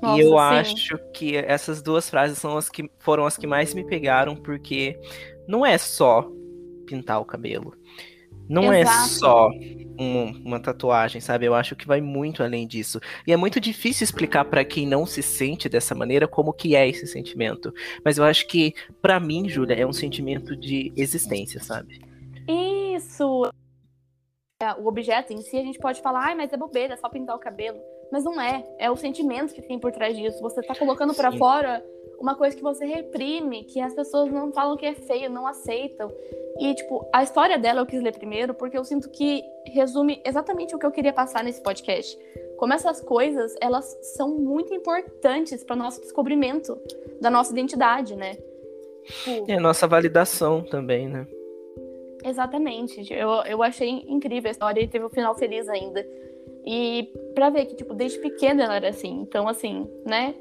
Nossa, e eu sim. acho que essas duas frases são as que foram as que mais me pegaram porque não é só pintar o cabelo. Não é Exato. só um- uma tatuagem, sabe? Eu acho que vai muito além disso. E é muito difícil explicar pra quem não se sente dessa maneira como que é esse sentimento. Mas eu acho que pra mim, Júlia, é um sentimento de existência, sabe? Isso! É, O objeto em si, a gente pode falar, ai, mas é bobeira, é só pintar o cabelo. Mas não é. É o sentimento que tem por trás disso. Você tá colocando Sim. fora uma coisa que você reprime, que as pessoas não falam que é feio, não aceitam. E, tipo, a história dela eu quis ler primeiro, porque eu sinto que resume exatamente o que eu queria passar nesse podcast. Como essas coisas, elas são muito importantes para nosso descobrimento da nossa identidade, né? Tipo, E a nossa validação também, né? Exatamente. Eu, eu achei incrível a história e teve um final feliz ainda. E pra ver que, tipo, desde pequena ela era assim. Então, assim, né?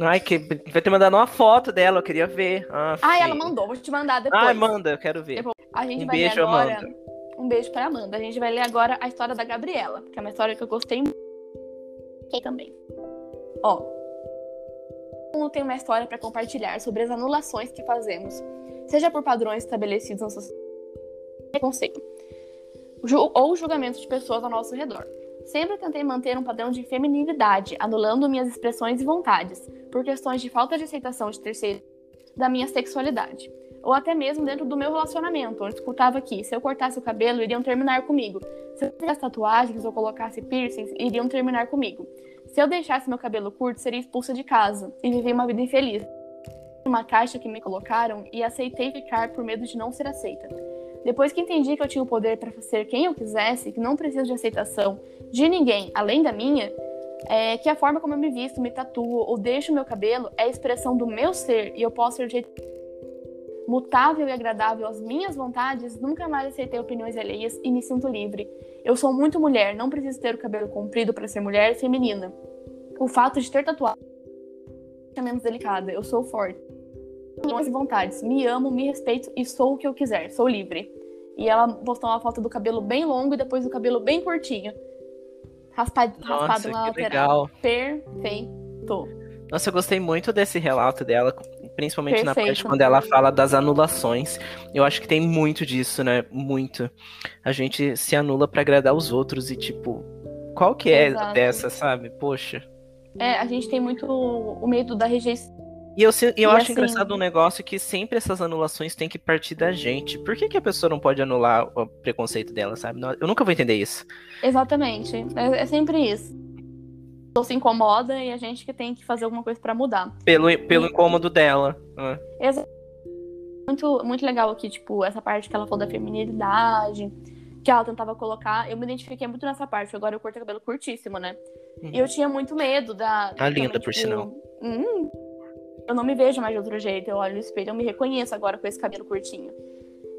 Ai, que vai ter mandado uma foto dela, eu queria ver. Ah, Ah, ela mandou, vou te mandar depois. Ai, manda, eu quero ver. Depois. A gente Um vai beijo, ler agora. Amanda. Um beijo pra Amanda. A gente vai ler agora a história da Gabriela, que é uma história que eu gostei muito também. Ó. Todo mundo tem uma história pra compartilhar sobre as anulações que fazemos, seja por padrões estabelecidos na sociedade, preconceito, ou julgamento de pessoas ao nosso redor. Sempre tentei manter um padrão de feminilidade, anulando minhas expressões e vontades, por questões de falta de aceitação de terceiros da minha sexualidade. Ou até mesmo dentro do meu relacionamento, onde escutava que, se eu cortasse o cabelo, iriam terminar comigo. Se eu fizesse tatuagens ou colocasse piercings, iriam terminar comigo. Se eu deixasse meu cabelo curto, seria expulsa de casa e viver uma vida infeliz. Uma caixa que me colocaram e aceitei ficar por medo de não ser aceita. Depois que entendi que eu tinha o poder para ser quem eu quisesse, que não preciso de aceitação de ninguém além da minha, é, que a forma como eu me visto, me tatuo ou deixo meu cabelo é a expressão do meu ser e eu posso ser do jeito mutável e agradável às minhas vontades, nunca mais aceitei opiniões alheias e me sinto livre. Eu sou muito mulher, não preciso ter o cabelo comprido para ser mulher e feminina. O fato de ter tatuagem é menos delicada. Eu sou forte. E vontades. Me amo, me respeito e sou o que eu quiser. Sou livre. E ela postou uma foto do cabelo bem longo e depois do cabelo bem curtinho. Raspado, Nossa, raspado na que lateral. legal. Perfeito. Nossa, eu gostei muito desse relato dela, principalmente Perfeito. na parte quando ela fala das anulações. Eu acho que tem muito disso, né? Muito. A gente se anula pra agradar os outros e, tipo, qual que é Exato. dessa, sabe? Poxa. É, a gente tem muito o medo da rejeição. E eu, eu E acho assim- engraçado um negócio que sempre essas anulações têm que partir da gente. Por que, que a pessoa não pode anular o preconceito dela, sabe? Eu nunca vou entender isso. Exatamente. É, é sempre isso. Ou se incomoda e a gente que tem que fazer alguma coisa pra mudar. Pelo, pelo incômodo dela. né? Muito, muito legal aqui, tipo, essa parte que ela falou da feminilidade, que ela tentava colocar. Eu me identifiquei muito nessa parte. Agora eu corto o cabelo curtíssimo, né? E eu tinha muito medo da. Tá linda, por sinal. hum, eu não me vejo mais de outro jeito. Eu olho no espelho, eu me reconheço agora com esse cabelo curtinho.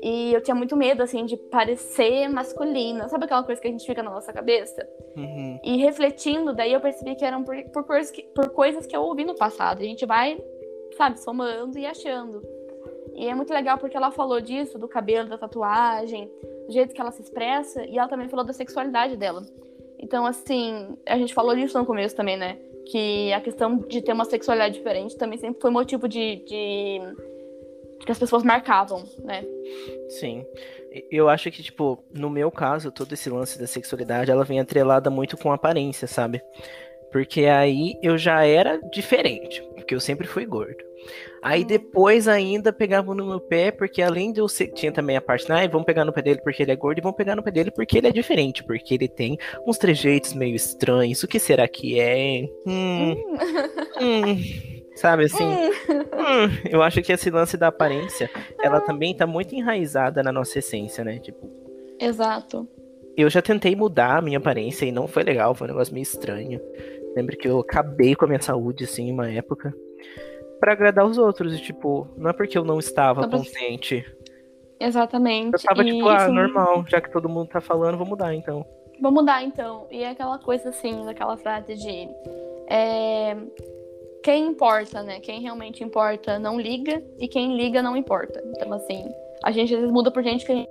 E eu tinha muito medo, assim, de parecer masculina. Sabe aquela coisa que a gente fica na nossa cabeça? Uhum. E refletindo, daí eu percebi que eram por, por, coisas que, por coisas que eu ouvi no passado. A gente vai, sabe, somando e achando. E é muito legal porque ela falou disso, do cabelo, da tatuagem, do jeito que ela se expressa, e ela também falou da sexualidade dela. Então, assim, a gente falou disso no começo também, né? Que a questão de ter uma sexualidade diferente também sempre foi motivo de. de... que as pessoas marcavam, né? Sim. Eu acho que, tipo, no meu caso, todo esse lance da sexualidade, ela vem atrelada muito com aparência, sabe? Porque aí eu já era diferente, porque eu sempre fui gordo. Aí Hum. depois ainda pegavam no meu pé, porque além de eu ser, tinha também a parte, ah, vamos pegar no pé dele porque ele é gordo, e vão pegar no pé dele porque ele é diferente, porque ele tem uns trejeitos meio estranhos. O que será que é? Hum, hum. Sabe assim? Hum, eu acho que esse lance da aparência, ela também tá muito enraizada na nossa essência, né? Tipo, Exato. eu já tentei mudar a minha aparência e não foi legal, foi um negócio meio estranho. Lembro que eu acabei com a minha saúde, assim, em uma época, pra agradar os outros. E, tipo, não é porque eu não estava contente. Exatamente. Eu tava, E tipo, ah, isso- normal, já que todo mundo tá falando, vou mudar, então. Vou mudar então. E é aquela coisa assim, daquela frase de. é, quem importa, né? Quem realmente importa não liga e quem liga não importa. Então, assim, a gente às vezes muda por gente que a gente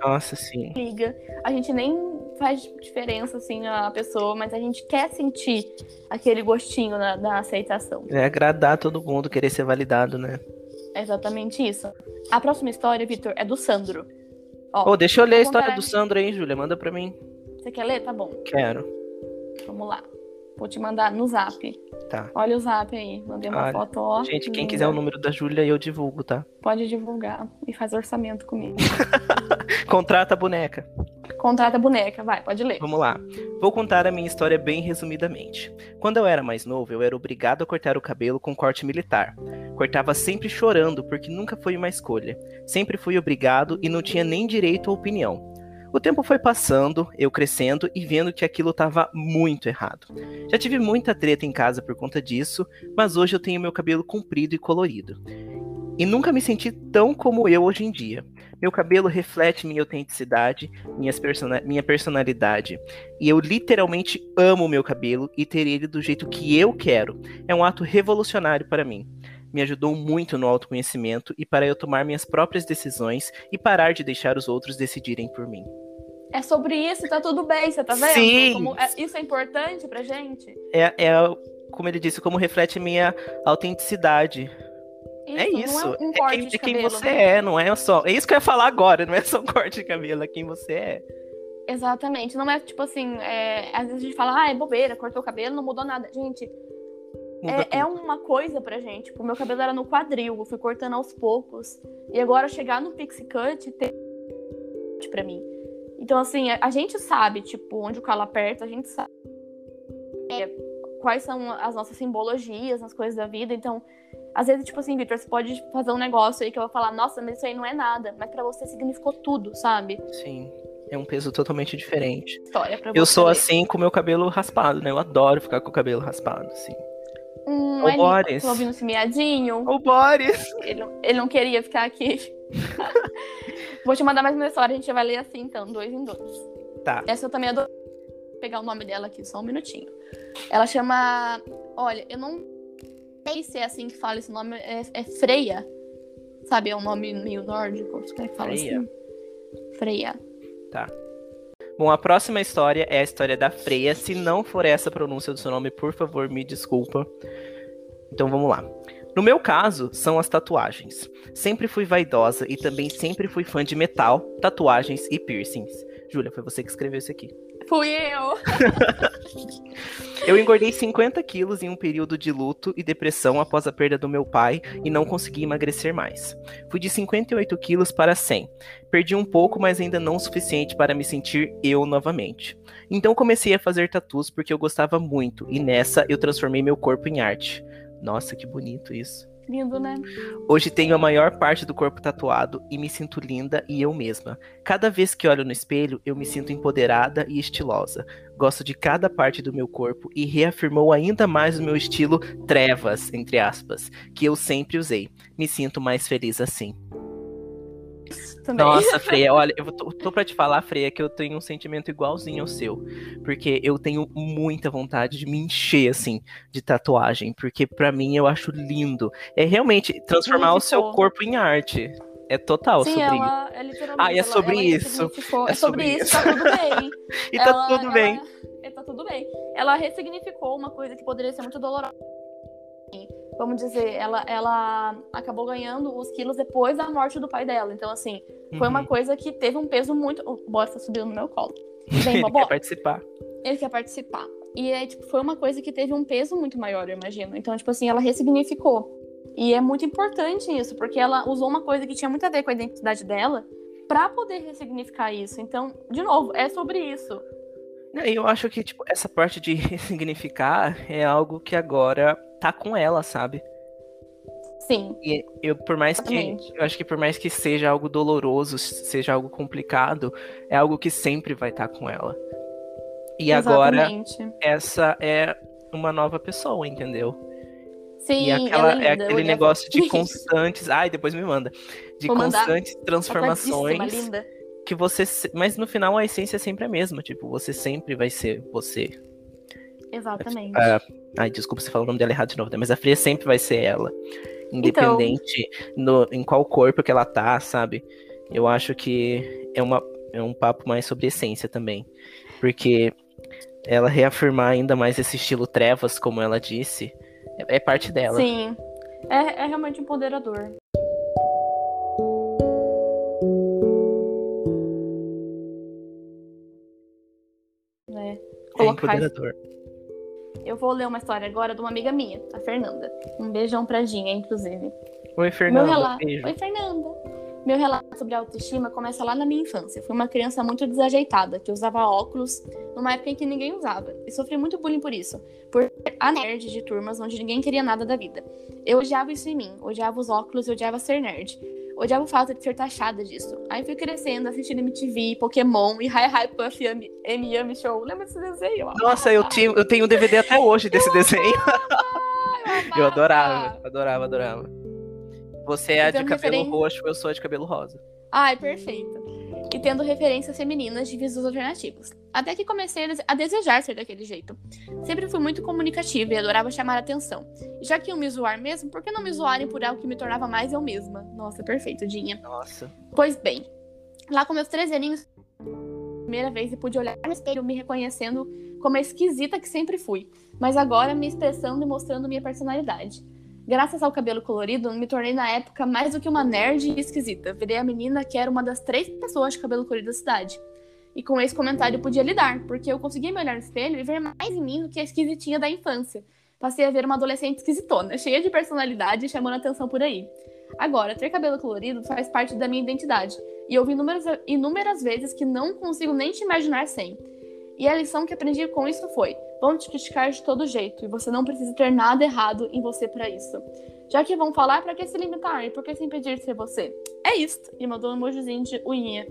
Nossa, sim. liga. A gente nem faz diferença, assim, a pessoa, mas a gente quer sentir aquele gostinho na, da aceitação. É agradar todo mundo, querer ser validado, né? É exatamente isso. A próxima história, Vitor, é do Sandro. Ó, Ô, deixa eu ler a história do Sandro aí, Júlia. Manda pra mim. Você quer ler? Tá bom. Quero. Vamos lá. Vou te mandar no zap. Tá. Olha o zap aí. Mandei uma Olha, foto, ó. Gente, quem quiser o número da Júlia, eu divulgo, tá? Pode divulgar e faz orçamento comigo. Contrata a boneca. Contrata a boneca, vai, pode ler. Vamos lá. Vou contar a minha história bem resumidamente. Quando eu era mais novo, eu era obrigado a cortar o cabelo com corte militar. Cortava sempre chorando, porque nunca foi uma escolha. Sempre fui obrigado e não tinha nem direito à opinião. O tempo foi passando, eu crescendo e vendo que aquilo estava muito errado. Já tive muita treta em casa por conta disso, mas hoje eu tenho meu cabelo comprido e colorido. E nunca me senti tão como eu hoje em dia. Meu cabelo reflete minha autenticidade, persona- minha personalidade. E eu literalmente amo o meu cabelo e ter ele do jeito que eu quero. É um ato revolucionário para mim. Me ajudou muito no autoconhecimento e para eu tomar minhas próprias decisões e parar de deixar os outros decidirem por mim. É sobre isso, tá tudo bem, você tá vendo? Sim. Como é- isso é importante pra gente? É, é, como ele disse, como reflete minha autenticidade. É isso. Não é um É corte quem, de é quem cabelo, você né? é, não é só. É isso que eu ia falar agora, não é só um corte de cabelo, é quem você é. Exatamente. Não é tipo assim, é, às vezes a gente fala, ah, é bobeira, cortou o cabelo, não mudou nada. Gente, é, é uma coisa pra gente. Tipo, meu cabelo era no quadril, eu fui cortando aos poucos. E agora chegar no pixie cut tem pra mim. Então, assim, a, gente sabe, tipo, onde o calo aperta, a gente sabe é, quais são as nossas simbologias nas coisas da vida. Então, às vezes, tipo assim, Victor, você pode fazer um negócio aí que eu vou falar, nossa, mas isso aí não é nada. Mas pra você significou tudo, sabe? Sim. É um peso totalmente diferente. História pra Eu você sou assim com o meu cabelo raspado, né? Eu adoro ficar com o cabelo raspado, assim. Hum, Ô, ali, Boris. Tô ouvindo esse miadinho. Ô, Boris! Ele, ele não queria ficar aqui. Vou te mandar mais uma história, a gente vai ler assim, então, dois em dois. Tá. Essa eu também adoro. Vou pegar o nome dela aqui, só um minutinho. Ela chama. Olha, eu não sei se é assim que fala esse nome. É, é Freia. Sabe, é um nome meio nórdico. Como é que fala Freia. assim? Freia. Bom, a próxima história é a história da Freia. Se não for essa a pronúncia do seu nome, por favor, me desculpa. Então vamos lá. No meu caso, são as tatuagens. Sempre fui vaidosa e também sempre fui fã de metal, tatuagens e piercings. Júlia, foi você que escreveu isso aqui. Fui eu. eu engordei 50 quilos em um período de luto e depressão após a perda do meu pai e não consegui emagrecer mais. Fui de 58 quilos para 100. Perdi um pouco, mas ainda não o suficiente para me sentir eu novamente. Então comecei a fazer tatus porque eu gostava muito e nessa eu transformei meu corpo em arte. Nossa, que bonito isso. Lindo, né? Hoje tenho a maior parte do corpo tatuado e me sinto linda e eu mesma. Cada vez que olho no espelho, eu me sinto empoderada e estilosa. Gosto de cada parte do meu corpo e reafirmou ainda mais o meu estilo trevas, entre aspas, que eu sempre usei. Me sinto mais feliz assim também. Nossa, Freia, olha, eu tô, tô pra te falar, Freia, que eu tenho um sentimento igualzinho ao seu. Porque eu tenho muita vontade de me encher, assim, de tatuagem. Porque para mim eu acho lindo. É realmente transformar o seu corpo em arte. É total Sim, sobre ela, é literalmente. Ah, e é sobre ela, isso. É, é sobre, isso, tá tudo bem. e tá tudo bem. Ela, tá tudo bem. Ela ressignificou uma coisa que poderia ser muito dolorosa vamos dizer, ela, ela acabou ganhando os quilos depois da morte do pai dela. Então, assim, foi uma uhum. coisa que teve um peso muito. O Boris tá subindo no meu colo. Vem, Ele quer participar. Ele quer participar. E é, tipo, foi uma coisa que teve um peso muito maior, eu imagino. Então, tipo assim, ela ressignificou. E é muito importante isso, porque ela usou uma coisa que tinha muito a ver com a identidade dela para poder ressignificar isso. Então, de novo, é sobre isso. Eu acho que, tipo, essa parte de ressignificar é algo que agora tá com ela, sabe? Sim. E eu, por mais Exatamente. que. Eu acho que por mais que seja algo doloroso, seja algo complicado, é algo que sempre vai estar tá com ela. E Exatamente. agora, essa é uma nova pessoa, entendeu? Sim, e aquela, é, linda, é aquele negócio de constantes. Ai, depois me manda. De Vou constantes transformações. Que você. Mas no final a essência é sempre a mesma. Tipo, você sempre vai ser você. Exatamente. É, ai, desculpa se falar o nome dela errado de novo, né? mas a Fria sempre vai ser ela. Independente então... no, em qual corpo que ela tá, sabe? Eu acho que é, uma, é um papo mais sobre essência também. Porque ela reafirmar ainda mais esse estilo trevas, como ela disse, é, é parte dela. Sim. É, é realmente empoderador. É, é empoderador. Eu vou ler uma história agora de uma amiga minha, a Fernanda. Um beijão pra Dinha, inclusive. Oi, Fernanda. Meu relato... Beijo. Oi, Fernanda. Meu relato sobre autoestima começa lá na minha infância. Fui uma criança muito desajeitada, que usava óculos numa época em que ninguém usava. E sofri muito bullying por isso. Por a nerd de turmas onde ninguém queria nada da vida. Eu odiava isso em mim. Odiava os óculos e odiava ser nerd. Odiava o fato de ser taxada disso. Aí fui crescendo, assistindo MTV, Pokémon e Hi Hi Puff M Yami Show. Lembra desse desenho? Nossa, eu, tinha, eu tenho um DVD até hoje desse eu desenho. Amava, eu, adorava, adorava, adorava. Você é de cabelo referen... roxo, eu sou de cabelo rosa. Ai, perfeito. E tendo referências femininas de visos alternativos. Até que comecei a desejar ser daquele jeito. Sempre fui muito comunicativa e adorava chamar atenção. E já que iam me zoar mesmo, por que não me zoarem por algo que me tornava mais eu mesma? Nossa, perfeito, Dinha. Nossa. Pois bem, lá com meus três aninhos, primeira vez e pude olhar no espelho me reconhecendo como a esquisita que sempre fui, mas agora me expressando e mostrando minha personalidade. Graças ao cabelo colorido, me tornei na época mais do que uma nerd e esquisita. Virei a menina que era uma das três pessoas de cabelo colorido da cidade. E com esse comentário eu podia lidar, porque eu conseguia me olhar no espelho e ver mais em mim do que a esquisitinha da infância. Passei a ver uma adolescente esquisitona, cheia de personalidade e chamando atenção por aí. Agora, ter cabelo colorido faz parte da minha identidade, e eu vi inúmeras, inúmeras vezes que não consigo nem te imaginar sem. E a lição que aprendi com isso foi: vão te criticar de todo jeito e você não precisa ter nada errado em você para isso. Já que vão falar, para que se limitar e por que se impedir de ser você? É isto. E mandou um emojizinho de unhinha.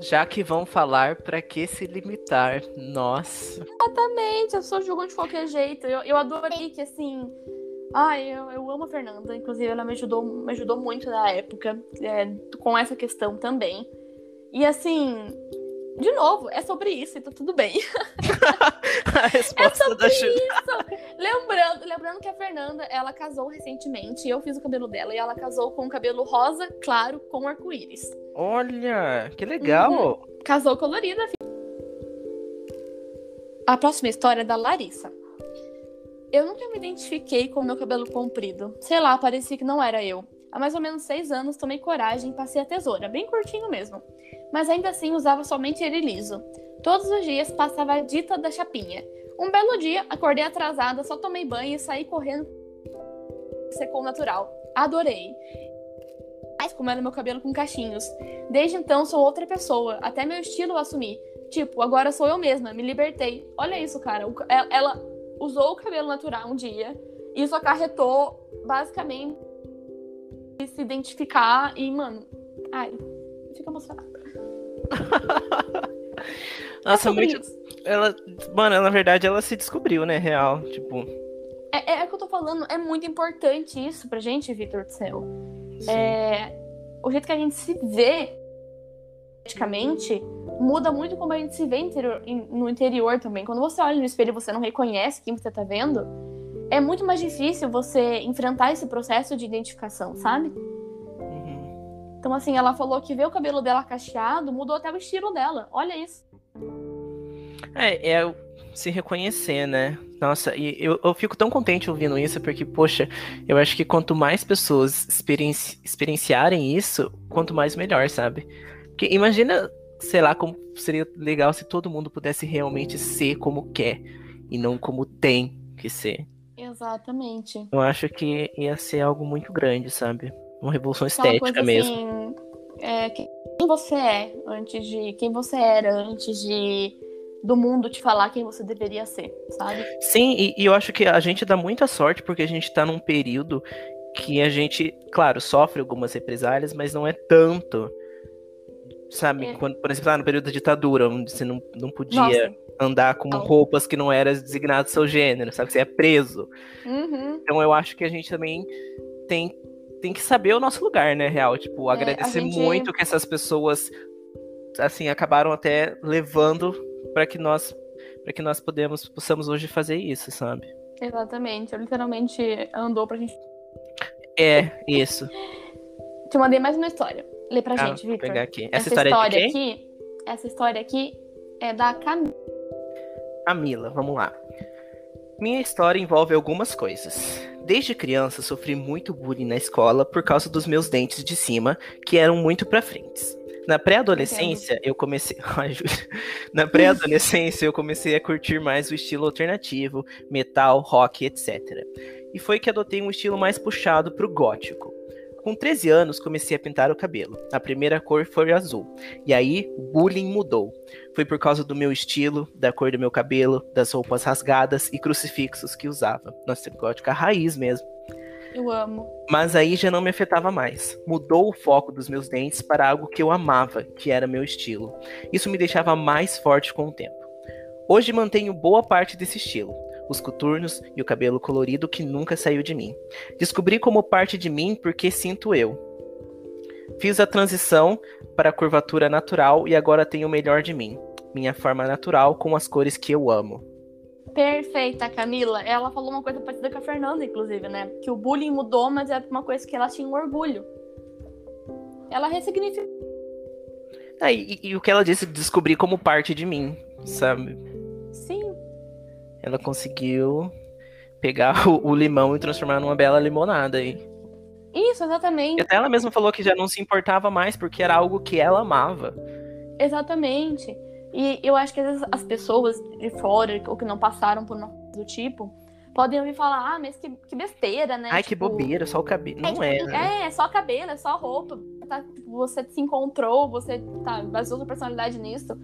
Já que vão falar, para que se limitar? Nossa. Exatamente, as pessoas julgam de qualquer jeito. Eu, eu adorei que, assim. Ai, eu, eu amo a Fernanda. Inclusive, ela me ajudou, me ajudou muito na época é, com essa questão também. E, assim, de novo, é sobre isso e tá tudo bem. a resposta é sobre da isso. Lembrando, lembrando que a Fernanda, ela casou recentemente, eu fiz o cabelo dela e ela casou com o cabelo rosa claro com arco-íris. Olha, que legal. Uhum. Casou colorida. A próxima história é da Larissa. Eu nunca me identifiquei com meu cabelo comprido. Sei lá, parecia que não era eu. Há mais ou menos seis anos tomei coragem e passei a tesoura, bem curtinho mesmo. Mas ainda assim usava somente ele liso. Todos os dias passava a dita da chapinha. Um belo dia, acordei atrasada, só tomei banho e saí correndo. Secou natural. Adorei. Mas como era meu cabelo com cachinhos. Desde então sou outra pessoa, até meu estilo assumi. Tipo, agora sou eu mesma, me libertei. Olha isso, cara. Ela usou o cabelo natural um dia. Isso acarretou, basicamente, se identificar e, mano. Ai, fica emocionada. Nossa, é muito. Isso. Ela. Mano, na verdade, ela se descobriu, né? Real. Tipo. É, é, o que eu tô falando, é muito importante isso pra gente, Vitor do céu. É, o jeito que a gente se vê praticamente muda muito como a gente se vê interior, no interior também. Quando você olha no espelho e você não reconhece quem você tá vendo, é muito mais difícil você enfrentar esse processo de identificação, sabe? Uhum. Então, assim, ela falou que ver o cabelo dela cacheado mudou até o estilo dela. Olha isso. É, é se reconhecer, né? Nossa, e eu, eu fico tão contente ouvindo isso, porque, poxa, eu acho que quanto mais pessoas experienci experienciarem isso, quanto mais melhor, sabe? Porque imagina sei lá, como seria legal se todo mundo pudesse realmente ser como quer e não como tem que ser. Exatamente. Eu acho que ia ser algo muito grande, sabe? Uma revolução estética mesmo. Assim, é, quem você é antes de. Quem você era antes de do mundo te falar quem você deveria ser, sabe? Sim, e, e, eu acho que a gente dá muita sorte porque a gente tá num período que a gente, claro, sofre algumas represálias, mas não é tanto sabe? É. Quando, por exemplo, lá no período da ditadura, onde você não, não podia Nossa. Andar com roupas que não eram designadas do seu gênero, sabe? Você é preso. Uhum. Então eu acho que a gente também tem, tem que saber o nosso lugar, né, real? Tipo, é, agradecer gente... muito que essas pessoas, assim, acabaram até levando para que nós para que nós podemos, possamos hoje fazer isso, sabe? Exatamente. Eu literalmente andou pra gente. É, isso. Te mandei mais uma história. Lê pra ah, gente, aqui. Essa, essa história, história aqui, essa história aqui é da Camila. Camila, vamos lá. Minha história envolve algumas coisas. Desde criança sofri muito bullying na escola por causa dos meus dentes de cima, que eram muito para frente. Na pré-adolescência, eu comecei. Ai, Na pré-adolescência, eu comecei a curtir mais o estilo alternativo, metal, rock, etc. E foi que adotei um estilo mais puxado pro gótico. Com 13 anos, comecei a pintar o cabelo. A primeira cor foi azul. E aí, o bullying mudou. Foi por causa do meu estilo, da cor do meu cabelo, das roupas rasgadas e crucifixos que usava. Nossa, gótica raiz mesmo. Eu amo. Mas aí já não me afetava mais. Mudou o foco dos meus dentes para algo que eu amava, que era meu estilo. Isso me deixava mais forte com o tempo. Hoje mantenho boa parte desse estilo os coturnos e o cabelo colorido que nunca saiu de mim. Descobri como parte de mim porque sinto eu. Fiz a transição para a curvatura natural e agora tenho o melhor de mim, minha forma natural com as cores que eu amo. Perfeita, Camila. Ela falou uma coisa parecida com a Fernanda, inclusive, né? Que o bullying mudou, mas é uma coisa que ela tinha um orgulho. Ela ressignificou. Ah, e, e, o que ela disse, descobri como parte de mim, sabe? ela conseguiu pegar o, o limão e transformar numa bela limonada aí. Isso, exatamente. E até ela mesma falou que já não se importava mais porque era algo que ela amava. Exatamente. E eu acho que às vezes as pessoas de fora, ou que não passaram por do tipo, podem ouvir falar, ah, mas que, que besteira, né? Ai, tipo, que bobeira, só o cabelo. É, não é. Tipo, é, é, só cabelo, é só roupa. Tá, tipo, você se encontrou, você tá, baseou sua personalidade nisso.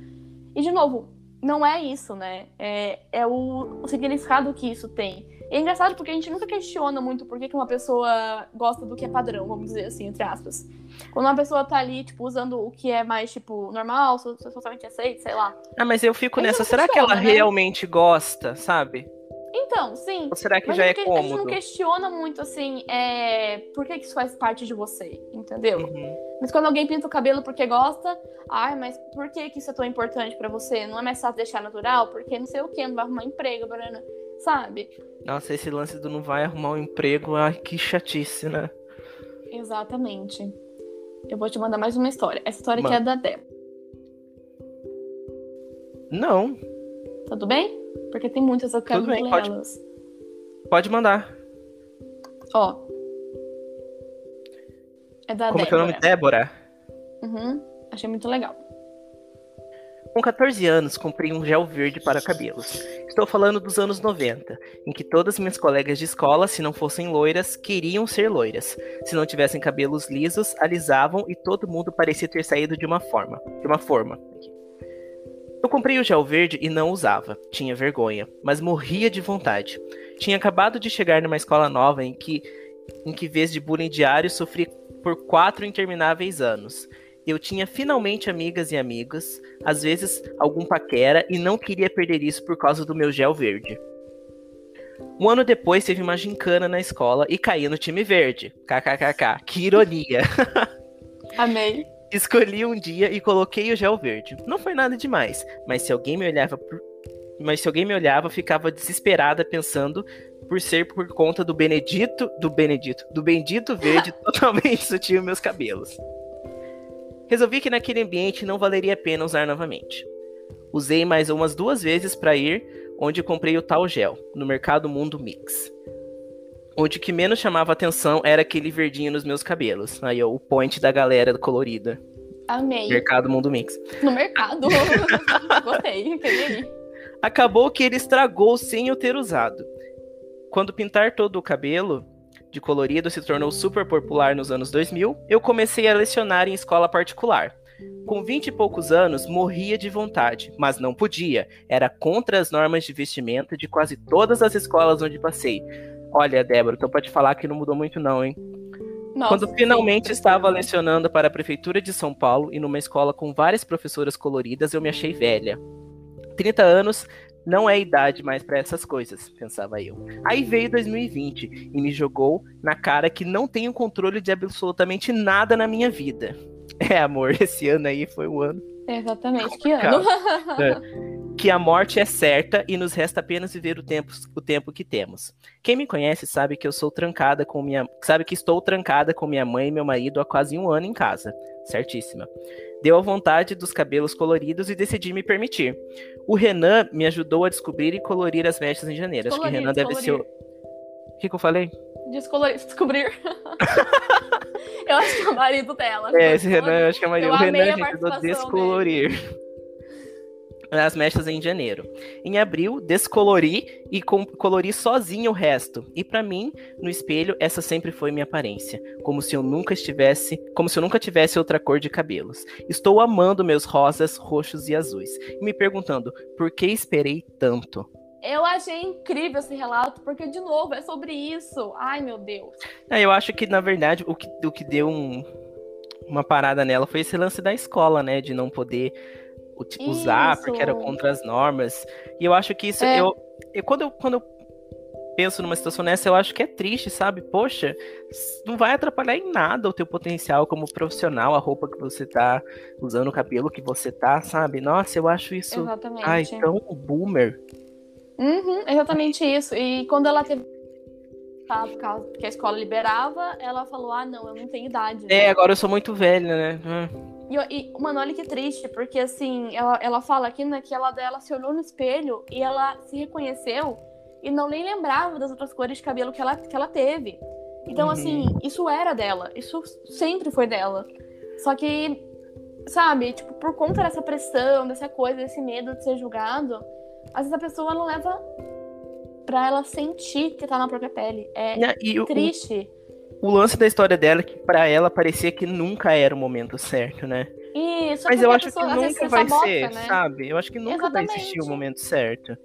E, de novo, não é isso, né? É, é o, o, significado que isso tem. E é engraçado porque a gente nunca questiona muito por que, que uma pessoa gosta do que é padrão, vamos dizer assim, entre aspas. Quando uma pessoa tá ali, tipo, usando o que é mais, tipo, normal, socialmente aceito, sei lá. Ah, mas eu fico nessa, será que ela né? realmente gosta, sabe? Então, sim. Ou será que já é cômodo? A gente não questiona muito, assim, é... por que, que isso faz parte de você, entendeu? Uhum. Mas quando alguém pinta o cabelo porque gosta, ai, mas por que, que isso é tão importante para você? Não é mais fácil deixar natural? Porque não sei o que, não vai arrumar emprego, Brana. Sabe? Nossa, esse lance do não vai arrumar um emprego, ai, que chatice, né? Exatamente. Eu vou te mandar mais uma história. Essa história aqui é da Débora. Não. Tudo bem? Porque tem muitas, eu quero ler elas. Pode mandar. Ó. É da Como que é o nome? Débora. Uhum. Achei muito legal. Com 14 anos, comprei um gel verde para cabelos. Estou falando dos anos 90, em que todas minhas colegas de escola, se não fossem loiras, queriam ser loiras. Se não tivessem cabelos lisos, alisavam e todo mundo parecia ter saído de uma forma. De uma forma. Eu comprei o gel verde e não usava. Tinha vergonha, mas morria de vontade. Tinha acabado de chegar numa escola nova em que, em que vez de bullying diário, sofri por quatro intermináveis anos. Eu tinha finalmente amigas e amigos, às vezes algum paquera, e não queria perder isso por causa do meu gel verde. Um ano depois teve uma gincana na escola e caí no time verde. KKKK. Que ironia. Amei. Escolhi um dia e coloquei o gel verde. Não foi nada demais, mas se alguém me olhava por... mas se alguém me olhava, ficava desesperada pensando por ser por conta do Benedito, do Benedito, do bendito verde totalmente sutil meus cabelos. Resolvi que naquele ambiente não valeria a pena usar novamente. Usei mais umas duas vezes para ir onde comprei o tal gel, no Mercado Mundo Mix. Onde o que menos chamava atenção era aquele verdinho nos meus cabelos. Aí, ó, o point da galera colorida. Amei. Mercado Mundo Mix. No mercado. Gostei. Acabou que ele estragou sem eu ter usado. Quando pintar todo o cabelo, de colorido se tornou super popular nos anos 2000, eu comecei a lecionar em escola particular. Com 20 e poucos anos, morria de vontade, mas não podia. Era contra as normas de vestimenta de quase todas as escolas onde passei. Olha, Débora, então pode falar que não mudou muito não, hein? Nossa, Quando finalmente sim, estava lecionando para a prefeitura de São Paulo e numa escola com várias professoras coloridas, eu me achei velha. 30 anos não é idade mais para essas coisas, pensava eu. Aí veio 2020 e me jogou na cara que não tenho controle de absolutamente nada na minha vida. É, amor, esse ano aí foi o ano. Exatamente, que ano? Que a morte é certa e nos resta apenas viver o tempo, o tempo que temos. Quem me conhece sabe que eu sou trancada com minha, sabe que estou trancada com minha mãe e meu marido há quase um ano em casa. Certíssima. Deu a vontade dos cabelos coloridos e decidi me permitir. O Renan me ajudou a descobrir e colorir as mechas em janeiro. Acho que o Descolorir, Renan deve ser o. O que, que eu falei? Descolorir, descobrir. eu acho que é o marido dela. É, esse Renan, eu acho que é a Maria. Eu O Renan me ajudou a descolorir. As mechas em janeiro. Em abril, descolori e colori sozinho o resto. E pra mim, no espelho, essa sempre foi minha aparência, como se eu nunca estivesse, como se eu nunca tivesse outra cor de cabelos. Estou amando meus rosas, roxos e azuis, e me perguntando por que esperei tanto. Eu achei incrível esse relato, porque, de novo, é sobre isso. Ai, meu Deus. É, eu acho que, na verdade, o que, o que deu um- uma parada nela foi esse lance da escola, né? De não poder usar Isso. porque era contra as normas. E eu acho que isso. É. Eu, eu- quando, eu, quando eu penso numa situação nessa, eu acho que é triste, sabe? Poxa, não vai atrapalhar em nada o teu potencial como profissional, a roupa que você tá usando, o cabelo que você tá, sabe? Nossa, eu acho isso. Exatamente. Ai, tão boomer. Uhum, exatamente isso. E quando ela teve. Tá, por causa que a escola liberava, ela falou: ah, não, eu não tenho idade. É, agora eu sou muito velha, né? Hum. E, e, mano, olha que triste, porque assim, ela, ela fala aqui, né, que ela, ela se olhou no espelho e ela se reconheceu e não nem lembrava das outras cores de cabelo que ela, que ela teve. Então, Uhum. assim, isso era dela. Isso sempre foi dela. Só que, sabe, tipo, por conta dessa pressão, dessa coisa, desse medo de ser julgado, às vezes a pessoa não leva pra ela sentir que tá na própria pele. É Né, E o, triste. O lance da história dela é que pra ela parecia que nunca era o momento certo, né? Isso, Mas eu acho que pessoa, vezes, nunca vai sabota, ser, né? sabe? Eu acho que nunca vai existir o Exatamente. momento certo.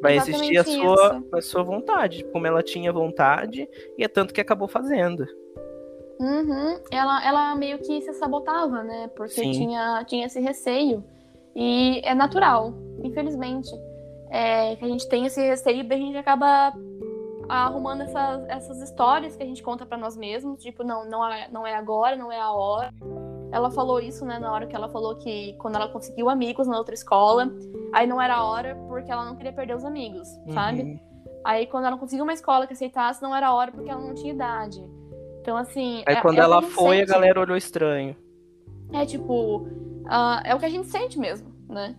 Vai existir a Exatamente sua, a sua vontade, como ela tinha vontade, e é tanto que acabou fazendo. Uhum. Ela, ela meio que se sabotava, né? Porque Sim. tinha, tinha esse receio. E é natural, infelizmente. É, que a gente tem esse receio e a gente acaba arrumando essas, essas histórias que a gente conta pra nós mesmos. Tipo, não, não é, não é agora, não é a hora. Ela falou isso, né, na hora que ela falou que quando ela conseguiu amigos na outra escola, aí não era a hora porque ela não queria perder os amigos, sabe? Uhum. Aí quando ela conseguiu uma escola que aceitasse, não era a hora porque ela não tinha idade. Então, assim. Aí é- quando é ela foi, a sente. galera olhou estranho. É tipo. ah, é o que a gente sente mesmo, né?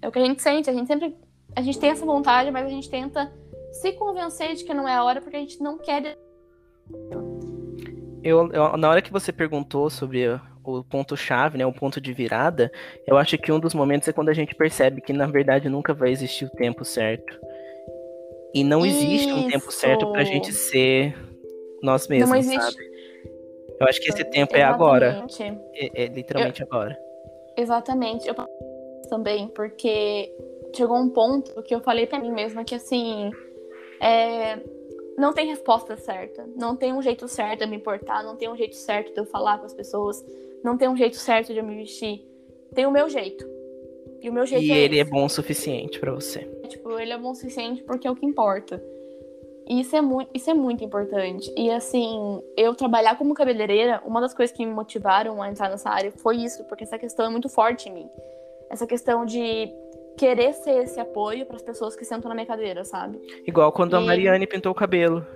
É o que a gente sente. A gente sempre. A gente tem essa vontade, mas a gente tenta se convencer de que não é a hora porque a gente não quer. Eu, eu na hora que você perguntou sobre o ponto-chave, né, o ponto de virada, eu acho que um dos momentos é quando a gente percebe que na verdade nunca vai existir o tempo certo. E não existe Isso. um tempo certo pra gente ser nós mesmos, existe... sabe? Eu acho que esse tempo Exatamente. é agora. É, é literalmente eu... agora. Exatamente. Eu também, porque chegou um ponto que eu falei para mim mesma que assim. É... Não tem resposta certa. Não tem um jeito certo de me importar. Não tem um jeito certo de eu falar com as pessoas. Não tem um jeito certo de eu me vestir. Tem o meu jeito. E o meu jeito e é ele esse. é bom o suficiente para você. Tipo, ele é bom o suficiente porque é o que importa. E isso é muito, isso é muito importante. E assim, eu trabalhar como cabeleireira, uma das coisas que me motivaram a entrar nessa área foi isso, porque essa questão é muito forte em mim. Essa questão de querer ser esse apoio para as pessoas que sentam na minha cadeira, sabe? Igual quando e... a Mariane pintou o cabelo.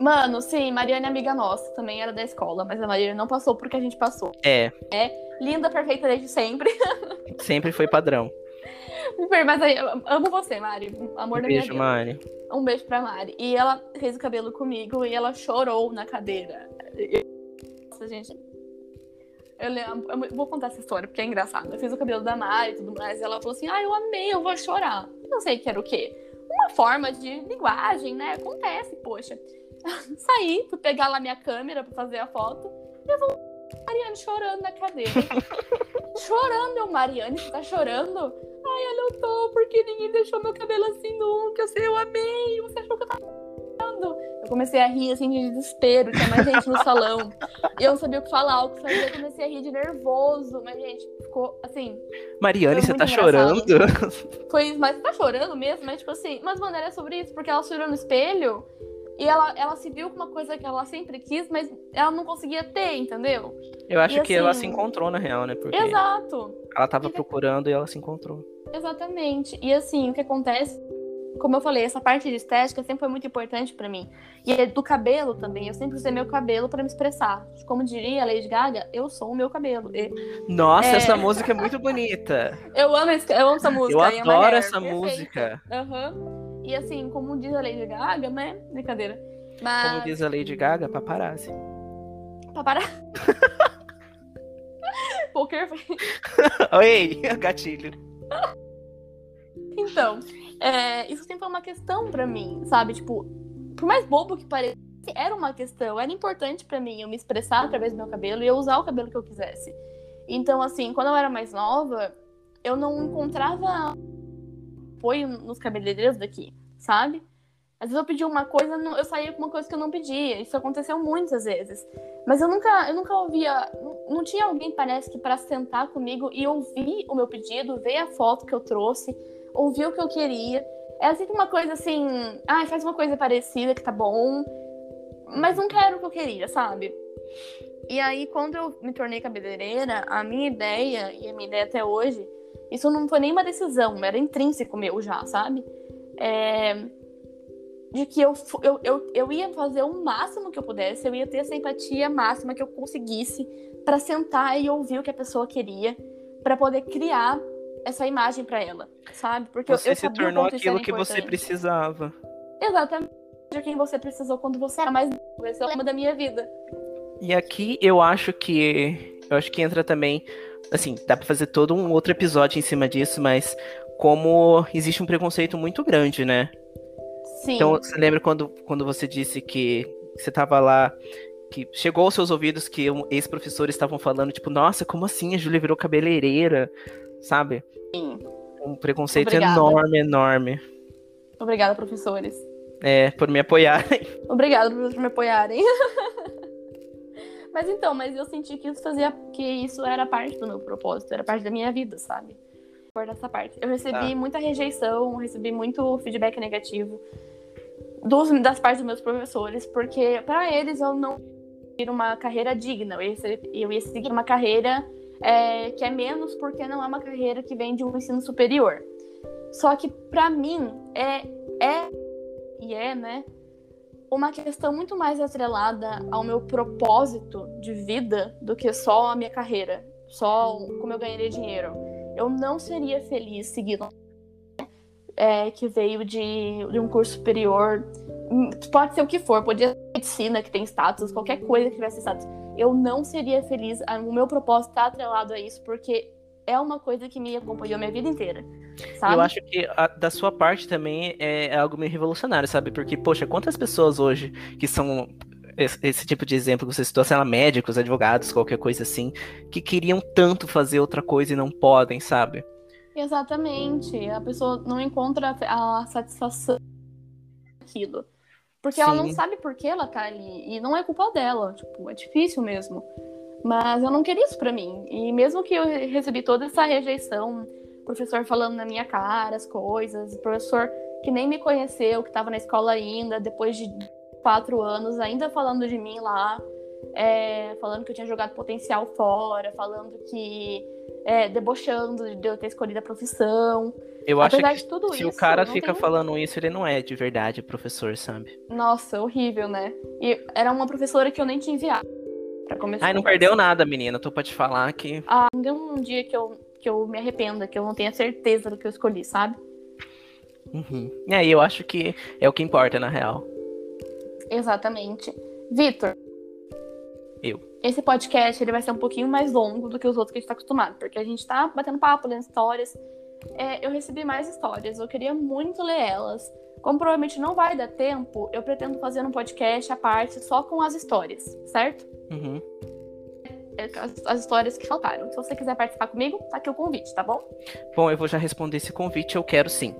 Mano, sim, Mariane é amiga nossa, também era da escola, mas a Mariane não passou porque a gente passou. É. É linda, perfeita desde sempre. Sempre foi padrão. Mas aí, eu amo você, Mari. Amor um da beijo, minha vida. Mari. Um beijo pra Mari. E ela fez o cabelo comigo e ela chorou na cadeira. Nossa, gente. Eu, eu, vou contar essa história porque é engraçado. Eu fiz o cabelo da Mari e tudo mais. E ela falou assim: Ah, eu amei, eu vou chorar. Não sei que era o quê. Uma forma de linguagem, né? Acontece, poxa. Saí, fui pegar lá minha câmera pra fazer a foto. E eu vou Mariane chorando na cadeira. chorando, eu, Mariane, você tá chorando? Ai, olha, eu tô, porque ninguém deixou meu cabelo assim nunca. Eu sei, eu amei. Você achou que eu tava chorando? Eu comecei a rir, assim, de desespero. Tinha mais gente no salão. Eu não sabia o que falar, o que fazer. Eu comecei a rir de nervoso. Mas, gente, ficou, assim... Mariane, você tá chorando? Foi isso. Mas você tá chorando mesmo? Mas, tipo assim... Mas, mano, era sobre isso. Porque ela olhou no espelho... E ela, ela se viu com uma coisa que ela sempre quis, mas ela não conseguia ter, entendeu? Eu acho e, que assim, ela se encontrou na real, né? Porque exato. Ela tava e procurando e ela se encontrou. Exatamente. E assim, o que acontece, como eu falei, essa parte de estética sempre foi muito importante para mim. E é do cabelo também. Eu sempre usei meu cabelo para me expressar. Como diria a Lady Gaga, eu sou o meu cabelo. E, Nossa, é... essa música é muito bonita. eu amo, esse, eu amo essa música. Eu adoro essa música. Uhum. E assim, como diz a Lady Gaga, né? Brincadeira. Mas... Como diz a Lady Gaga, paparazzi. Paparazzi. Poker Oi, gatilho. Então, é, isso sempre foi uma questão para mim, sabe? Tipo, por mais bobo que pareça, era uma questão, era importante para mim eu me expressar através do meu cabelo e eu usar o cabelo que eu quisesse. Então, assim, quando eu era mais nova, eu não encontrava apoio nos cabeleireiros daqui, sabe? Às vezes eu pedia uma coisa, eu saía com uma coisa que eu não pedia. Isso aconteceu muitas vezes. Mas eu nunca, eu nunca ouvia. Não tinha alguém, parece que, para sentar comigo e ouvir o meu pedido, ver a foto que eu trouxe, ouvir o que eu queria. Era sempre uma coisa assim, ah, faz uma coisa parecida que tá bom, mas não quero o que eu queria, sabe? E aí, quando eu me tornei cabeleireira, a minha ideia, e a minha ideia até hoje, isso não foi nenhuma decisão, era intrínseco meu já, sabe? É, de que eu, eu, eu, eu ia fazer o máximo que eu pudesse, eu ia ter essa empatia máxima que eu conseguisse para sentar e ouvir o que a pessoa queria, para poder criar essa imagem para ela, sabe? Porque você eu, se tornou aquilo que você precisava. Exatamente, de quem você precisou quando você era mais esse é o lema da minha vida. E aqui eu acho que eu acho que entra também assim, dá para fazer todo um outro episódio em cima disso, mas como existe um preconceito muito grande, né? Sim. Então, você lembra quando, quando você disse que você tava lá, que chegou aos seus ouvidos que ex-professores estavam falando, tipo, nossa, como assim a Júlia virou cabeleireira, sabe? Sim. Um preconceito Obrigada. enorme, enorme. Obrigada, professores. É, por me apoiarem. Obrigada por me apoiarem. Mas então, mas eu senti que isso fazia que isso era parte do meu propósito, era parte da minha vida, sabe? Por essa parte. Eu recebi tá. muita rejeição, recebi muito feedback negativo dos, das partes dos meus professores, porque para eles eu não uma carreira digna, eu ia, eu ia seguir uma carreira é, que é menos porque não é uma carreira que vem de um ensino superior. Só que para mim é é e é, né, uma questão muito mais atrelada ao meu propósito de vida do que só a minha carreira, só como eu ganharia dinheiro. Eu não seria feliz seguindo é, que veio de, de um curso superior, hum, pode ser o que for, podia ser medicina que tem status, qualquer coisa que tivesse status. Eu não seria feliz, o meu propósito está atrelado a isso, porque é uma coisa que me acompanhou a minha vida inteira. Sabe? Eu acho que a, da sua parte também é, é algo meio revolucionário, sabe? Porque, poxa, quantas pessoas hoje que são esse, esse, tipo de exemplo que você citou, sei lá, médicos, advogados, qualquer coisa assim, que queriam tanto fazer outra coisa e não podem, sabe? Exatamente. A pessoa não encontra a satisfação daquilo. Porque Sim. ela não sabe por que ela tá ali. E não é culpa dela. Tipo, é difícil mesmo. Mas eu não queria isso pra mim. E mesmo que eu recebi toda essa rejeição, professor falando na minha cara as coisas, professor que nem me conheceu, que tava na escola ainda, depois de quatro anos, ainda falando de mim lá, é, falando que eu tinha jogado potencial fora, falando que. É, debochando de eu ter escolhido a profissão. Eu acho que se isso, o cara fica tem... falando isso, ele não é de verdade professor, sabe? Nossa, horrível, né? E era uma professora que eu nem tinha enviado. Pra começar Ai, não perdeu nada, menina. Tô pra te falar que. Ah, não deu um dia que eu, que eu me arrependa, que eu não tenha certeza do que eu escolhi, sabe? Uhum. E aí, eu acho que é o que importa, na real. Exatamente. Vitor. Eu. Esse podcast ele vai ser um pouquinho mais longo do que os outros que a gente tá acostumado, porque a gente tá batendo papo, lendo histórias. É, eu recebi mais histórias, eu queria muito ler elas. Como provavelmente não vai dar tempo, eu pretendo fazer um podcast à parte só com as histórias, certo? Uhum. É, as, as, histórias que faltaram. Se você quiser participar comigo, tá aqui o convite, tá bom? Bom, eu vou já responder esse convite, eu quero sim.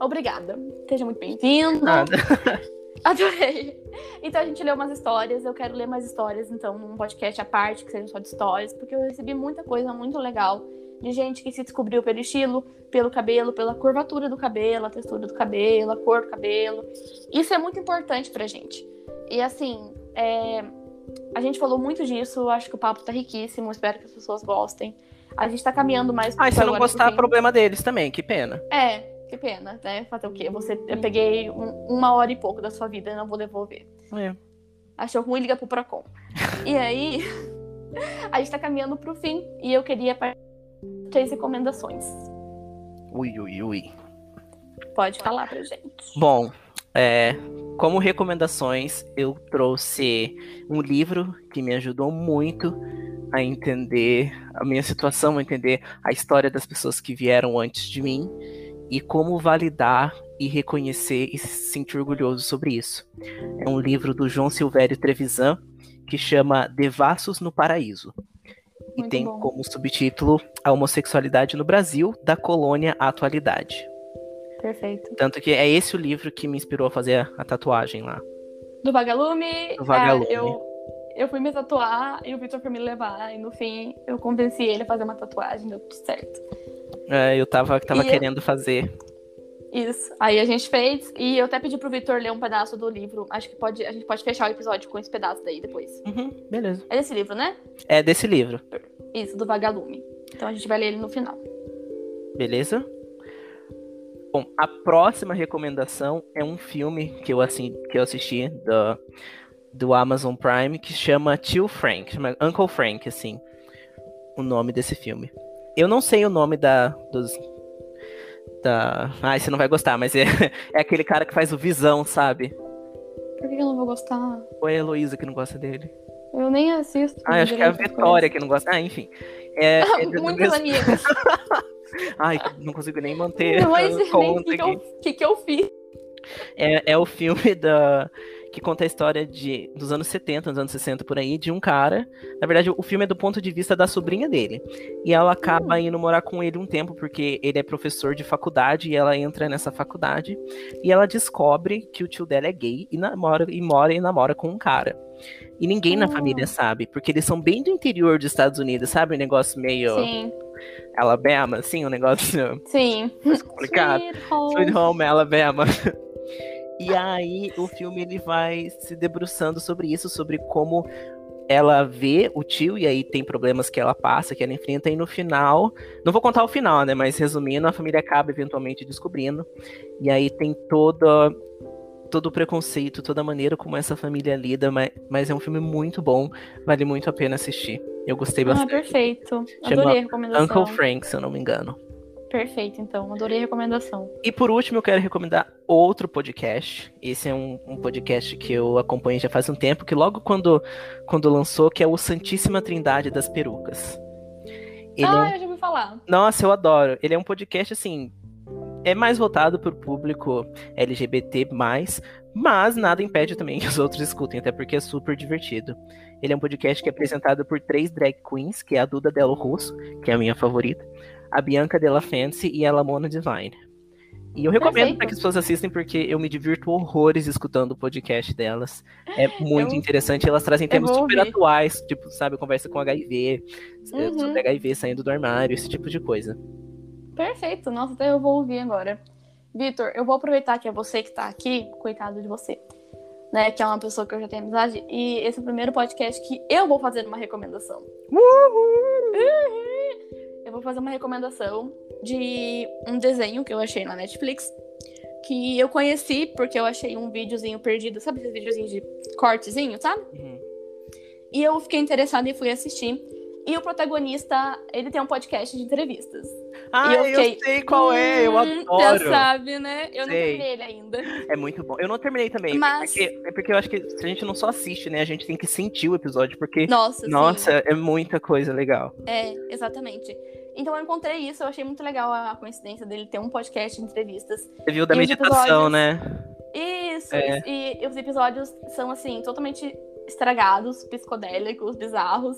Obrigada. Seja muito bem-vindo. Adorei. Então a gente leu umas histórias, eu quero ler mais histórias, então, num podcast à parte, que seja só de histórias, porque eu recebi muita coisa muito legal de gente que se descobriu pelo estilo, pelo cabelo, pela curvatura do cabelo, a textura do cabelo, a cor do cabelo. Isso é muito importante pra gente. E assim, é... a gente falou muito disso, acho que o papo tá riquíssimo, espero que as pessoas gostem. A gente tá caminhando mais. Ah, e se não gostar, problema deles também, que pena. É, que pena, né? Fazer o quê? Você, eu peguei um, uma hora e pouco da sua vida e não vou devolver. É. Achou ruim, liga pro Procon. e aí, a gente tá caminhando pro fim e eu queria três recomendações. Ui, ui, ui. Pode falar pra gente. Bom, é, como recomendações, eu trouxe um livro que me ajudou muito a entender a minha situação, a entender a história das pessoas que vieram antes de mim e como validar e reconhecer e se sentir orgulhoso sobre isso. É um livro do João Silvério Trevisan que chama Devassos no Paraíso. Muito e tem bom. como subtítulo A Homossexualidade no Brasil, da Colônia à Atualidade. Perfeito. Tanto que é esse o livro que me inspirou a fazer a tatuagem lá. Do Vagalume. Do Vagalume. É, eu, eu fui me tatuar e o Victor foi me levar. E no fim eu convenci ele a fazer uma tatuagem, deu tudo certo. É, eu tava, tava querendo eu... fazer. Isso. Aí a gente fez e eu até pedi pro Vitor ler um pedaço do livro. Acho que pode, a gente pode fechar o episódio com esse pedaço daí depois. Uhum, beleza. É desse livro, né? É desse livro. Isso, do Vagalume. Então a gente vai ler ele no final. Beleza? Bom, a próxima recomendação é um filme que eu, assim, que eu assisti do, do Amazon Prime que chama Tio Frank, chama Uncle Frank, assim, o nome desse filme. Eu não sei o nome da, dos. Da. Ai, você não vai gostar, mas é, é aquele cara que faz o Visão, sabe? Por que eu não vou gostar? Ou é a Heloísa que não gosta dele? Eu nem assisto. Ah, acho que é a Vitória que não gosta. Ah, enfim. É, é Muitos mesmo... amigos. Ai, não consigo nem manter. Não, mas o que, que, eu, que, que eu fiz? É, é o filme da que conta a história de, dos anos 70, dos anos 60 por aí, de um cara. Na verdade, o filme é do ponto de vista da sobrinha dele. E ela acaba indo morar com ele um tempo, porque ele é professor de faculdade e ela entra nessa faculdade. E ela descobre que o tio dela é gay e namora e mora e namora com um cara. E ninguém na família sabe, porque eles são bem do interior dos Estados Unidos, sabe? Um negócio meio. Sim. Alabama, assim, um negócio. Sim. Mais complicado. Sweet Home, Sweet Home Alabama. E aí o filme ele vai se debruçando sobre isso, sobre como ela vê o tio e aí tem problemas que ela passa, que ela enfrenta e no final, não vou contar o final, né, mas resumindo, a família acaba eventualmente descobrindo. E aí tem toda todo o preconceito, toda a maneira como essa família lida, mas, mas é um filme muito bom, vale muito a pena assistir. Eu gostei ah, bastante. Ah, perfeito. Adorei a recomendação. Uncle Frank, se eu não me engano. Perfeito, então. Adorei a recomendação. E por último, eu quero recomendar outro podcast. Esse é um, um, podcast que eu acompanho já faz um tempo, que logo quando, quando lançou, que é o Santíssima Trindade das Perucas. Ele ah, é... eu já ouvi falar. Nossa, eu adoro. Ele é um podcast, assim, é mais voltado para o público LGBT+, mas nada impede também que os outros escutem, até porque é super divertido. Ele é um podcast que é apresentado por três drag queens, que é a Duda Delo Russo, que é a minha favorita, a Bianca Della Fancy e a Lamona Divine. E eu recomendo para que as pessoas assistem porque eu me divirto horrores escutando o podcast delas. É muito eu, interessante. Elas trazem temas super ouvir. atuais, tipo, sabe, conversa com HIV, uhum. sobre HIV saindo do armário, esse tipo de coisa. Perfeito. Nossa, até eu vou ouvir agora. Vitor, eu vou aproveitar que é você que tá aqui, coitado de você, né? Que é uma pessoa que eu já tenho amizade. E esse é o primeiro podcast que eu vou fazer uma recomendação. Uhul! Eu vou fazer uma recomendação de um desenho que eu achei na Netflix. Que eu conheci porque eu achei um videozinho perdido, sabe esses videozinhos de cortezinho, sabe? Uhum. E eu fiquei interessada e fui assistir. E o protagonista, ele tem um podcast de entrevistas. Ah, eu, fiquei, eu, sei qual é, eu hum, adoro. Você sabe, né? Eu sei. não terminei ele ainda. É muito bom. Eu não terminei também. Mas... Porque, é porque eu acho que a gente não só assiste, né? A gente tem que sentir o episódio, porque. Nossa, Nossa, é muita coisa legal. É, exatamente. Então eu encontrei isso, eu achei muito legal a coincidência dele ter um podcast de entrevistas. Você viu da meditação, episódios... né? Isso, é. e, e os episódios são assim, totalmente estragados, psicodélicos, bizarros.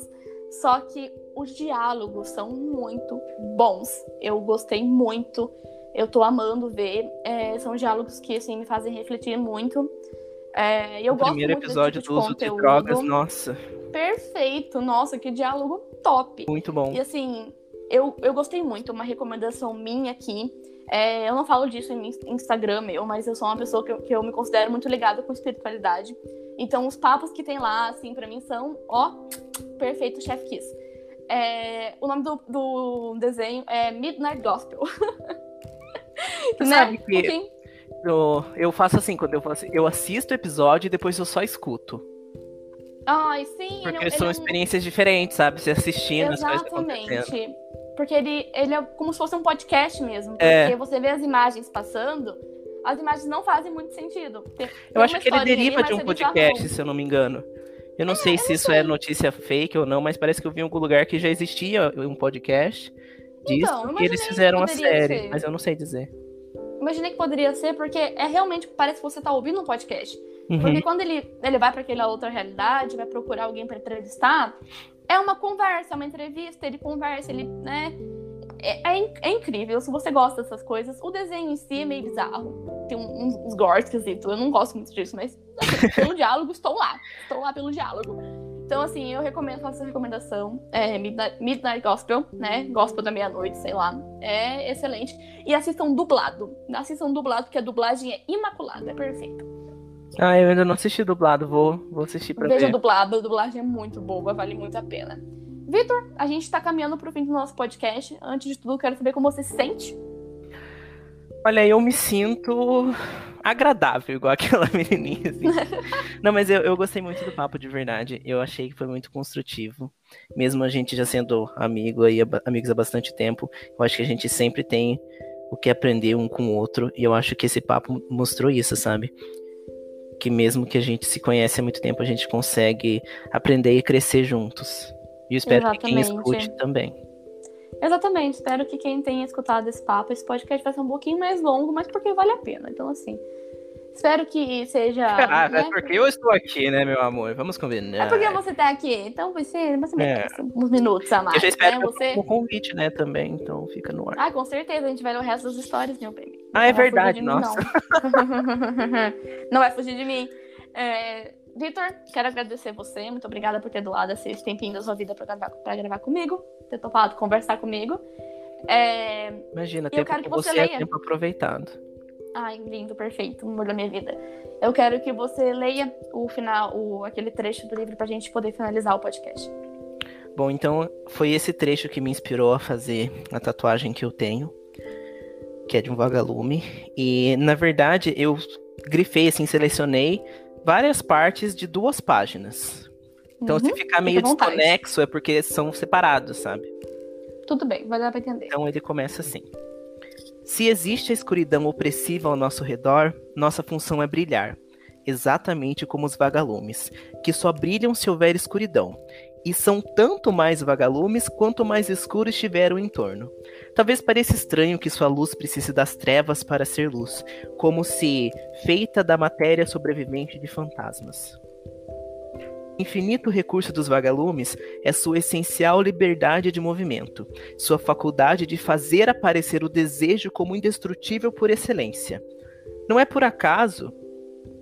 Só que os diálogos são muito bons. Eu gostei muito. Eu tô amando ver. É, são diálogos que assim, me fazem refletir muito. É, eu o gosto primeiro muito episódio tipo do uso de drogas, nossa. Perfeito, nossa, que diálogo top. Muito bom. E assim, eu, eu gostei muito. Uma recomendação minha aqui. É, eu não falo disso em Instagram meu, mas eu sou uma pessoa que eu, que eu me considero muito ligada com espiritualidade. Então, os papos que tem lá, assim, para mim são, ó, perfeito Chef Kiss. É, o nome do, do, desenho é Midnight Gospel. né? Sabe que eu, eu faço assim, quando eu faço, eu assisto o episódio e depois eu só escuto. Ai, sim. Porque são experiências diferentes, sabe? Você assistindo Exatamente. as coisas Porque ele, ele é como se fosse um podcast mesmo. É. Porque é. você vê as imagens passando as imagens não fazem muito sentido. Tem, eu acho que ele deriva ali, de um podcast, se eu não me engano. Eu não é, sei se isso é sei. é notícia fake ou não, mas parece que eu vi em algum lugar que já existia um podcast disso então, e eles fizeram a série, ser. mas eu não sei dizer. Imaginei que poderia ser, porque é realmente, parece que você está ouvindo um podcast. Uhum. Porque quando ele, ele vai para aquela outra realidade, vai procurar alguém para entrevistar, é uma conversa, é uma entrevista, ele conversa, ele, né? É, é, é, incrível, se você gosta dessas coisas. O desenho em si é meio bizarro. Tem uns, uns gore esquisitos. Eu não gosto muito disso, mas assim, pelo diálogo, estou lá. Estou lá pelo diálogo. Então, assim, eu recomendo, faço essa recomendação. É, Midnight, Midnight Gospel, né? Gospel da meia-noite, sei lá. É excelente. E assistam dublado. Assistam dublado, porque a dublagem é imaculada, é perfeita. Ah, eu ainda não assisti dublado, vou, vou assistir pra Veja ver. Veja dublado, a dublagem é muito boa, vale muito a pena. Vitor, a gente está caminhando para o fim do nosso podcast. Antes de tudo, quero saber como você se sente. Olha, eu me sinto agradável, igual aquela menininha. Assim. Não, mas eu, eu gostei muito do papo de verdade. Eu achei que foi muito construtivo. Mesmo a gente já sendo amigo aí, amigos há bastante tempo, eu acho que a gente sempre tem o que aprender um com o outro. E eu acho que esse papo mostrou isso, sabe? Que mesmo que a gente se conhece há muito tempo, a gente consegue aprender e crescer juntos. E espero Exatamente. que quem escute também. Exatamente, espero que quem tenha escutado esse papo, esse podcast vai ser um pouquinho mais longo, mas porque vale a pena. Então, assim, espero que seja. Ah, né? é porque eu estou aqui, né, meu amor? Vamos combinar. É porque você está aqui, então você, você é. uns minutos a mais. Eu já espero né? você... um convite, né, também, então fica no ar. Ah, com certeza, a gente vai ler o resto das histórias, meu bem. Ah, é verdade, nossa. Não. não vai fugir de mim. É, Vitor, quero agradecer você. Muito obrigada por ter doado esse tempinho da sua vida para gravar, pra gravar comigo, ter topado conversar comigo. É... Imagina, tempo eu quero que você, você é tempo aproveitado. Ai, lindo, perfeito, amor da minha vida. Eu quero que você leia o final, o, aquele trecho do livro pra gente poder finalizar o podcast. Bom, então foi esse trecho que me inspirou a fazer a tatuagem que eu tenho, que é de um vagalume. E na verdade eu grifei assim, selecionei várias partes de duas páginas. Então, uhum, se ficar meio desconexo, é porque são separados, sabe? Tudo bem, vai dar pra entender. Então, ele começa assim. Se existe a escuridão opressiva ao nosso redor, nossa função é brilhar, exatamente como os vagalumes, que só brilham se houver escuridão, e são tanto mais vagalumes quanto mais escuro estiver o entorno. Talvez pareça estranho que sua luz precise das trevas para ser luz, como se feita da matéria sobrevivente de fantasmas. Infinito recurso dos vagalumes é sua essencial liberdade de movimento, sua faculdade de fazer aparecer o desejo como indestrutível por excelência. Não é por acaso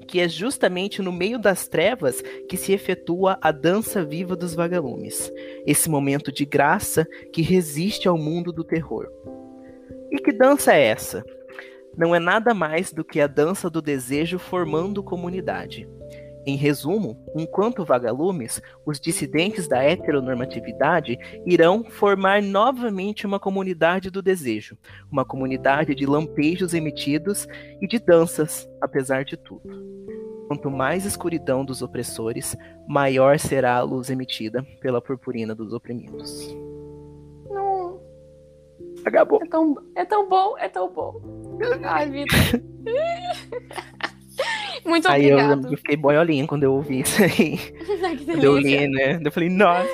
que é justamente no meio das trevas que se efetua a dança viva dos vagalumes, esse momento de graça que resiste ao mundo do terror. E que dança é essa? Não é nada mais do que a dança do desejo formando comunidade. Em resumo, enquanto vagalumes, os dissidentes da heteronormatividade irão formar novamente uma comunidade do desejo, uma comunidade de lampejos emitidos e de danças, apesar de tudo. Quanto mais escuridão dos opressores, maior será a luz emitida pela purpurina dos oprimidos. Não. Acabou. É tão, é tão bom, é tão bom. Ai, Vitor. Muito Aí eu, obrigado. eu fiquei boiolinho quando eu ouvi isso aí. Quando eu li, né? Eu falei, nossa.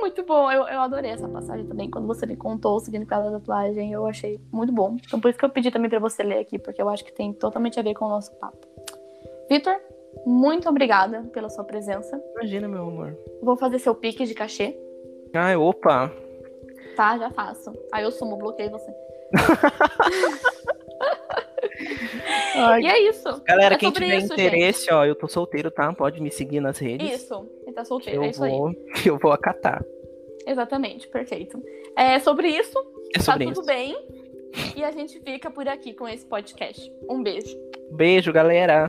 Muito bom. Eu, eu adorei essa passagem também. Quando você me contou o significado da tatuagem, eu achei muito bom. Então por isso que eu pedi também pra você ler aqui, porque eu acho que tem totalmente a ver com o nosso papo. Vitor, muito obrigada pela sua presença. Imagina, meu amor. Vou fazer seu pique de cachê, Ai, opa. tá? Já faço. Aí eu sumo, bloqueio você. Ai, E é isso. Galera, é quem tiver isso, interesse, ó, eu tô solteiro, tá? Pode me seguir nas gente. redes. Isso. Ele tá solteiro. Eu É isso aí. vou, que eu vou acatar. Exatamente, perfeito. É sobre isso. É sobre tá isso. tudo bem. E a gente fica por aqui com esse podcast. Um beijo. Beijo, galera.